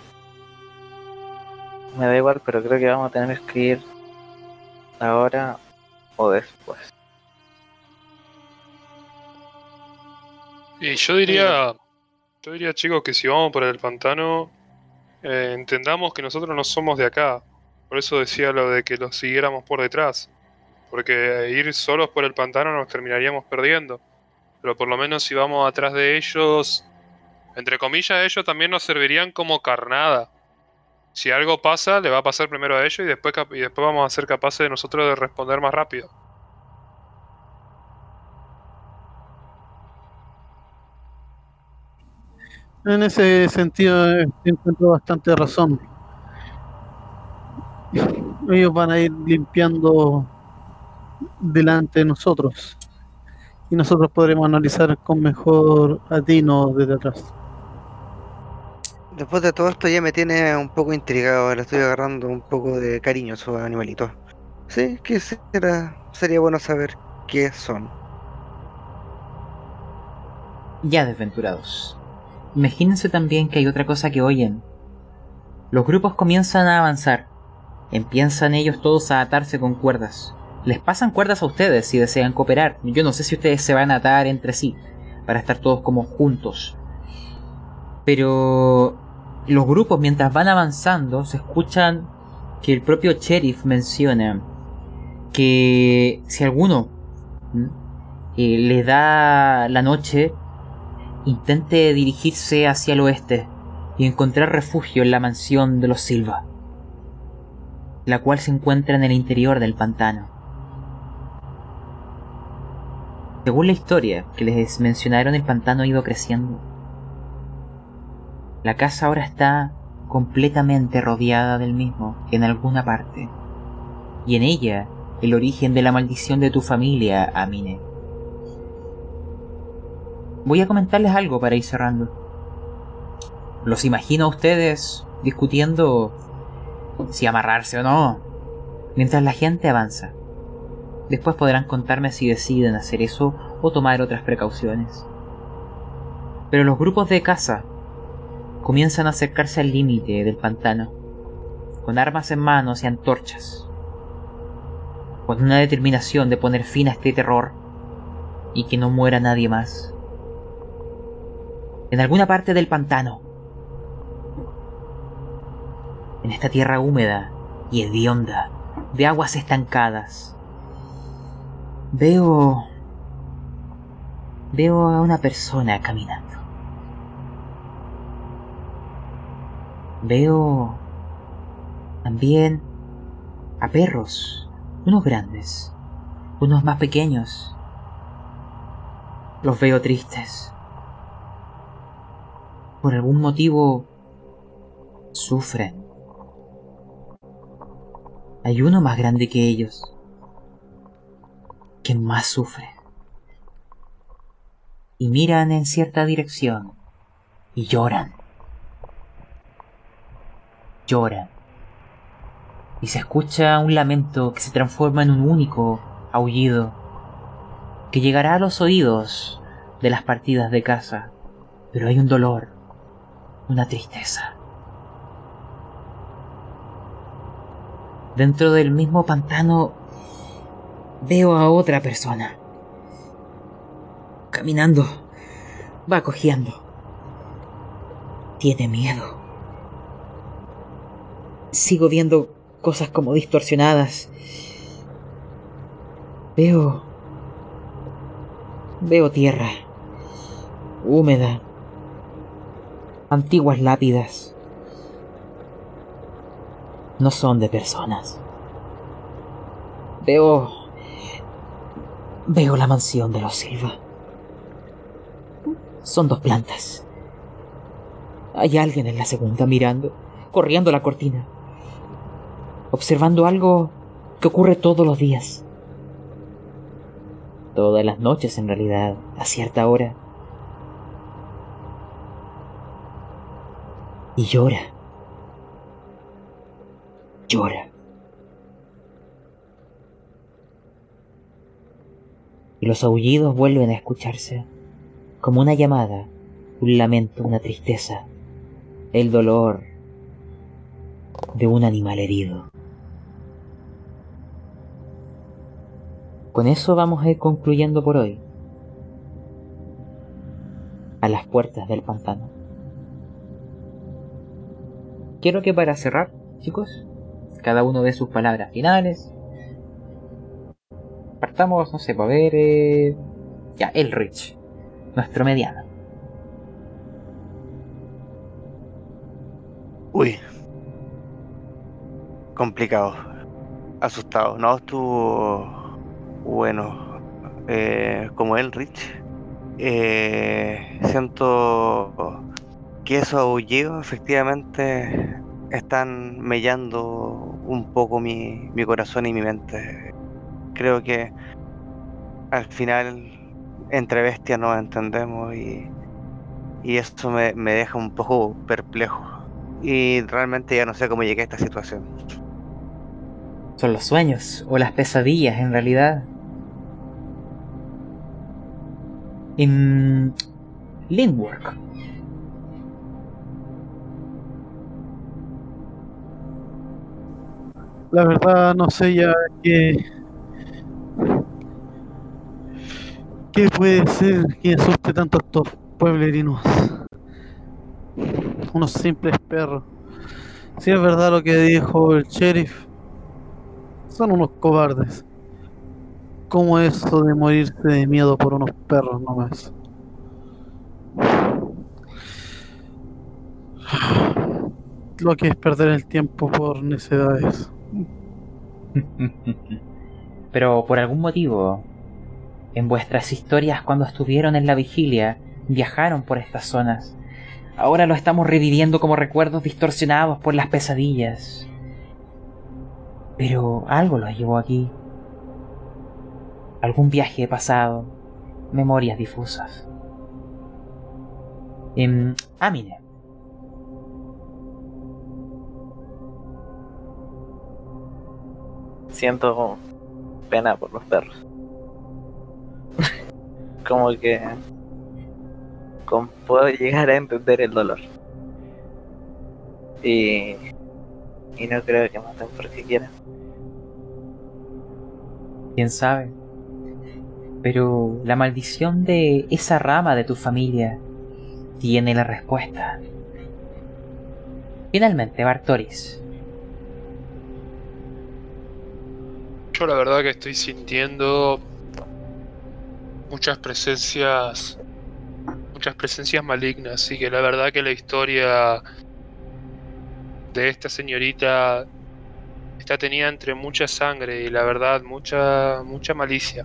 me da igual, pero creo que vamos a tener que ir ahora o después. Y yo diría, yo diría chicos que si vamos por el pantano, eh, entendamos que nosotros no somos de acá. Por eso decía lo de que los siguiéramos por detrás. Porque ir solos por el pantano nos terminaríamos perdiendo. Pero por lo menos si vamos atrás de ellos, entre comillas, ellos también nos servirían como carnada. Si algo pasa, le va a pasar primero a ellos y después, y después vamos a ser capaces de nosotros de responder más rápido. En ese sentido encuentro bastante razón. Ellos van a ir limpiando delante de nosotros y nosotros podremos analizar con mejor atino desde atrás. Después de todo esto ya me tiene un poco intrigado, le estoy agarrando un poco de cariño a esos animalitos. Sí, que será, sería bueno saber qué son. Ya desventurados. Imagínense también que hay otra cosa que oyen. Los grupos comienzan a avanzar. Empiezan ellos todos a atarse con cuerdas. Les pasan cuerdas a ustedes si desean cooperar. Yo no sé si ustedes se van a atar entre sí para estar todos como juntos. Pero los grupos mientras van avanzando se escuchan que el propio sheriff menciona que si alguno eh, le da la noche, intente dirigirse hacia el oeste y encontrar refugio en la mansión de los Silva, la cual se encuentra en el interior del pantano. Según la historia que les mencionaron, el pantano ha ido creciendo. La casa ahora está completamente rodeada del mismo en alguna parte, y en ella el origen de la maldición de tu familia, Amine. Voy a comentarles algo para ir cerrando. Los imagino a ustedes discutiendo si amarrarse o no, mientras la gente avanza. Después podrán contarme si deciden hacer eso o tomar otras precauciones. Pero los grupos de caza comienzan a acercarse al límite del pantano, con armas en manos y antorchas, con una determinación de poner fin a este terror y que no muera nadie más. En alguna parte del pantano, en esta tierra húmeda y hedionda, de aguas estancadas, veo... veo a una persona caminando. Veo también a perros, unos grandes, unos más pequeños. Los veo tristes. Por algún motivo sufren. Hay uno más grande que ellos, que más sufre. Y miran en cierta dirección y lloran llora. Y se escucha un lamento que se transforma en un único aullido que llegará a los oídos de las partidas de casa. Pero hay un dolor, una tristeza. Dentro del mismo pantano veo a otra persona. Caminando, va cojeando. Tiene miedo sigo viendo cosas como distorsionadas. Veo... Veo tierra. Húmeda. Antiguas lápidas. No son de personas. Veo... Veo la mansión de los Silva. Son dos plantas. Hay alguien en la segunda mirando, corriendo la cortina observando algo que ocurre todos los días. Todas las noches en realidad, a cierta hora. Y llora. Llora. Y los aullidos vuelven a escucharse, como una llamada, un lamento, una tristeza, el dolor de un animal herido. Con eso vamos a ir concluyendo por hoy. A las puertas del pantano. Quiero que para cerrar, chicos, cada uno de sus palabras finales. Partamos, no sé, para ver... Eh... Ya, Elrich, nuestro mediano. Uy. Complicado. Asustado. No, estuvo bueno, eh, como Elrich, eh, siento que esos aullidos efectivamente están mellando un poco mi, corazón y mi mente. Creo que al final entre bestias nos entendemos y, y eso me, me deja un poco perplejo. Y realmente ya no sé cómo llegué a esta situación. Son los sueños o las pesadillas en realidad en Lindwork. La verdad no sé ya qué qué puede ser que asuste tanto a estos pueblerinos. Unos simples perros Si es verdad lo que dijo el sheriff, son unos cobardes. Como eso de morirse de miedo por unos perros nomás. Lo que es perder el tiempo por necedades. Pero por algún motivo, en vuestras historias cuando estuvieron en la vigilia, viajaron por estas zonas. Ahora lo estamos reviviendo como recuerdos distorsionados por las pesadillas. Pero algo los llevó aquí. Algún viaje pasado, memorias difusas. Em, Amine, Siento pena por los perros. Como que como puedo llegar a entender el dolor. Y, y no creo que maten porque quieran. quién sabe. Pero la maldición de esa rama de tu familia tiene la respuesta. Finalmente, Bartoris, Yo la verdad que estoy sintiendo muchas presencias, muchas presencias malignas y que la verdad que la historia de esta señorita está tenida entre mucha sangre y la verdad mucha mucha malicia.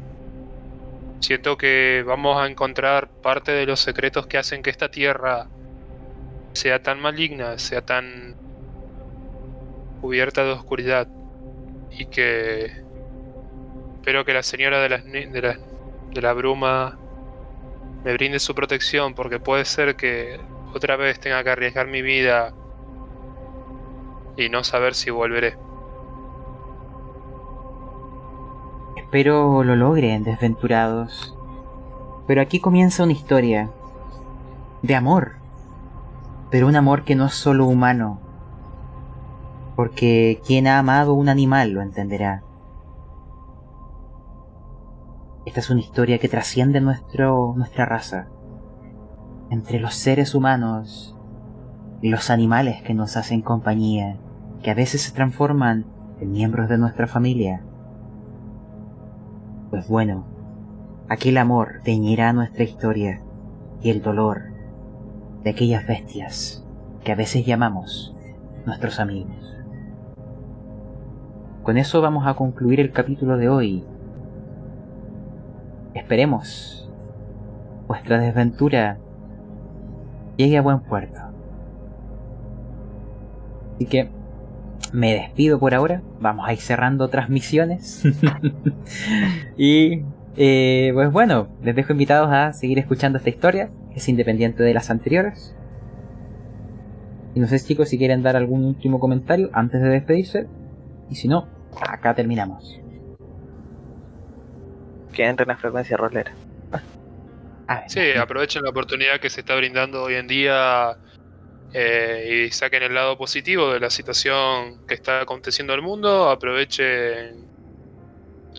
Siento que vamos a encontrar parte de los secretos que hacen que esta tierra sea tan maligna, sea tan cubierta de oscuridad y que Espero que la señora de, las de, la, de la bruma me brinde su protección porque puede ser que otra vez tenga que arriesgar mi vida y no saber si volveré. espero lo logren, desventurados. Pero aquí comienza una historia de amor. Pero un amor que no es solo humano. Porque quien ha amado un animal lo entenderá. Esta es una historia que trasciende nuestro, nuestra raza. Entre los seres humanos y los animales que nos hacen compañía, que a veces se transforman en miembros de nuestra familia. Pues bueno, aquel amor teñirá nuestra historia y el dolor de aquellas bestias que a veces llamamos nuestros amigos. Con eso vamos a concluir el capítulo de hoy. Esperemos vuestra desventura llegue a buen puerto. Así que me despido por ahora. Vamos a ir cerrando transmisiones. y eh, pues bueno, les dejo invitados a seguir escuchando esta historia, que es independiente de las anteriores. Y no sé chicos si quieren dar algún último comentario antes de despedirse. Y si no, acá terminamos. Que entre en la frecuencia rolera. A ver, Sí, aprovechen la oportunidad que se está brindando hoy en día eh, y saquen el lado positivo de la situación que está aconteciendo en el mundo. Aprovechen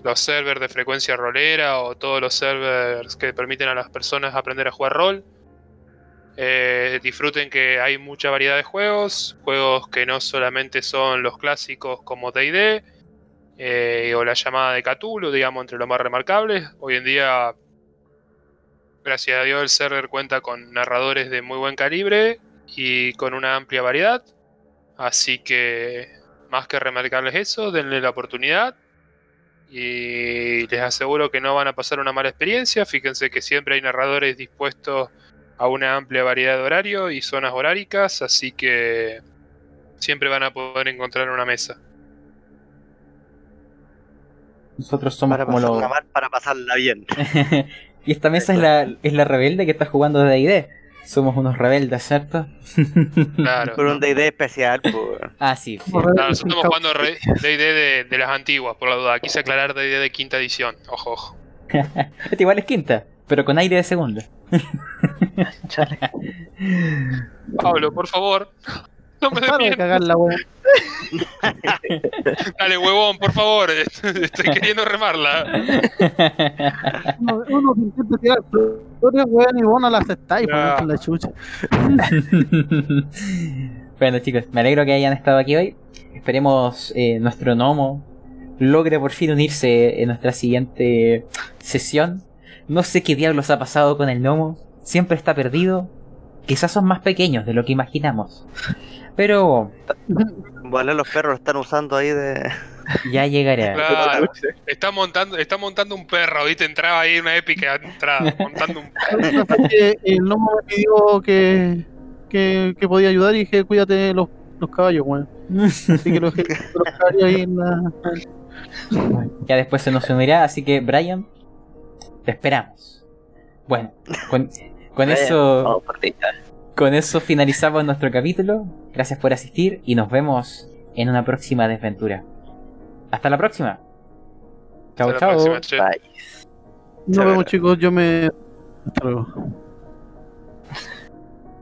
los servers de frecuencia rolera o todos los servers que permiten a las personas aprender a jugar rol. Eh, disfruten que hay mucha variedad de juegos, juegos que no solamente son los clásicos como DD eh, o la llamada de Cthulhu, digamos, entre los más remarcables. Hoy en día Gracias a Dios el server cuenta con narradores de muy buen calibre y con una amplia variedad. Así que más que remarcarles eso, denle la oportunidad. Y les aseguro que no van a pasar una mala experiencia. Fíjense que siempre hay narradores dispuestos a una amplia variedad de horario y zonas horáricas. Así que siempre van a poder encontrar una mesa. Nosotros somos Para como los... mal, para pasarla bien. y esta mesa es la, es la rebelde que está jugando de D&D. Somos unos rebeldes, ¿cierto? Claro. Con un D&D especial, pues. ah, sí. Claro, nosotros estamos jugando D&D de, de las antiguas, por la duda. Quise aclarar D&D de quinta edición. Ojo, ojo. Este igual es quinta, pero con aire de segunda. Chale. Pablo, por favor. No me Para de miedo. cagar la wea. Dale, huevón, por favor. Estoy queriendo remarla. Uno, intenta tirar flores, weón, y vos no la aceptáis, Ya. por la chucha. Bueno chicos, me alegro que hayan estado aquí hoy. Esperemos eh, nuestro gnomo logre por fin unirse en nuestra siguiente sesión. No sé qué diablos ha pasado con el gnomo. Siempre está perdido. Quizás son más pequeños de lo que imaginamos. Pero Vale, los perros están usando ahí de. ya llegará. Claro, está montando, está montando un perro, ¿viste? Entraba ahí una épica entrada, montando un perro. El gnomo me pidió que, que, que podía ayudar y dije, cuídate de los, los caballos, weón. Así que los, los caballos ahí en la... ya después se nos unirá, así que Brian, te esperamos. Bueno, con, con eso... Con eso finalizamos nuestro capítulo. Gracias por asistir y nos vemos en una próxima desventura. Hasta la próxima. Chao, chao. Nos vemos chicos, yo me... Hasta luego.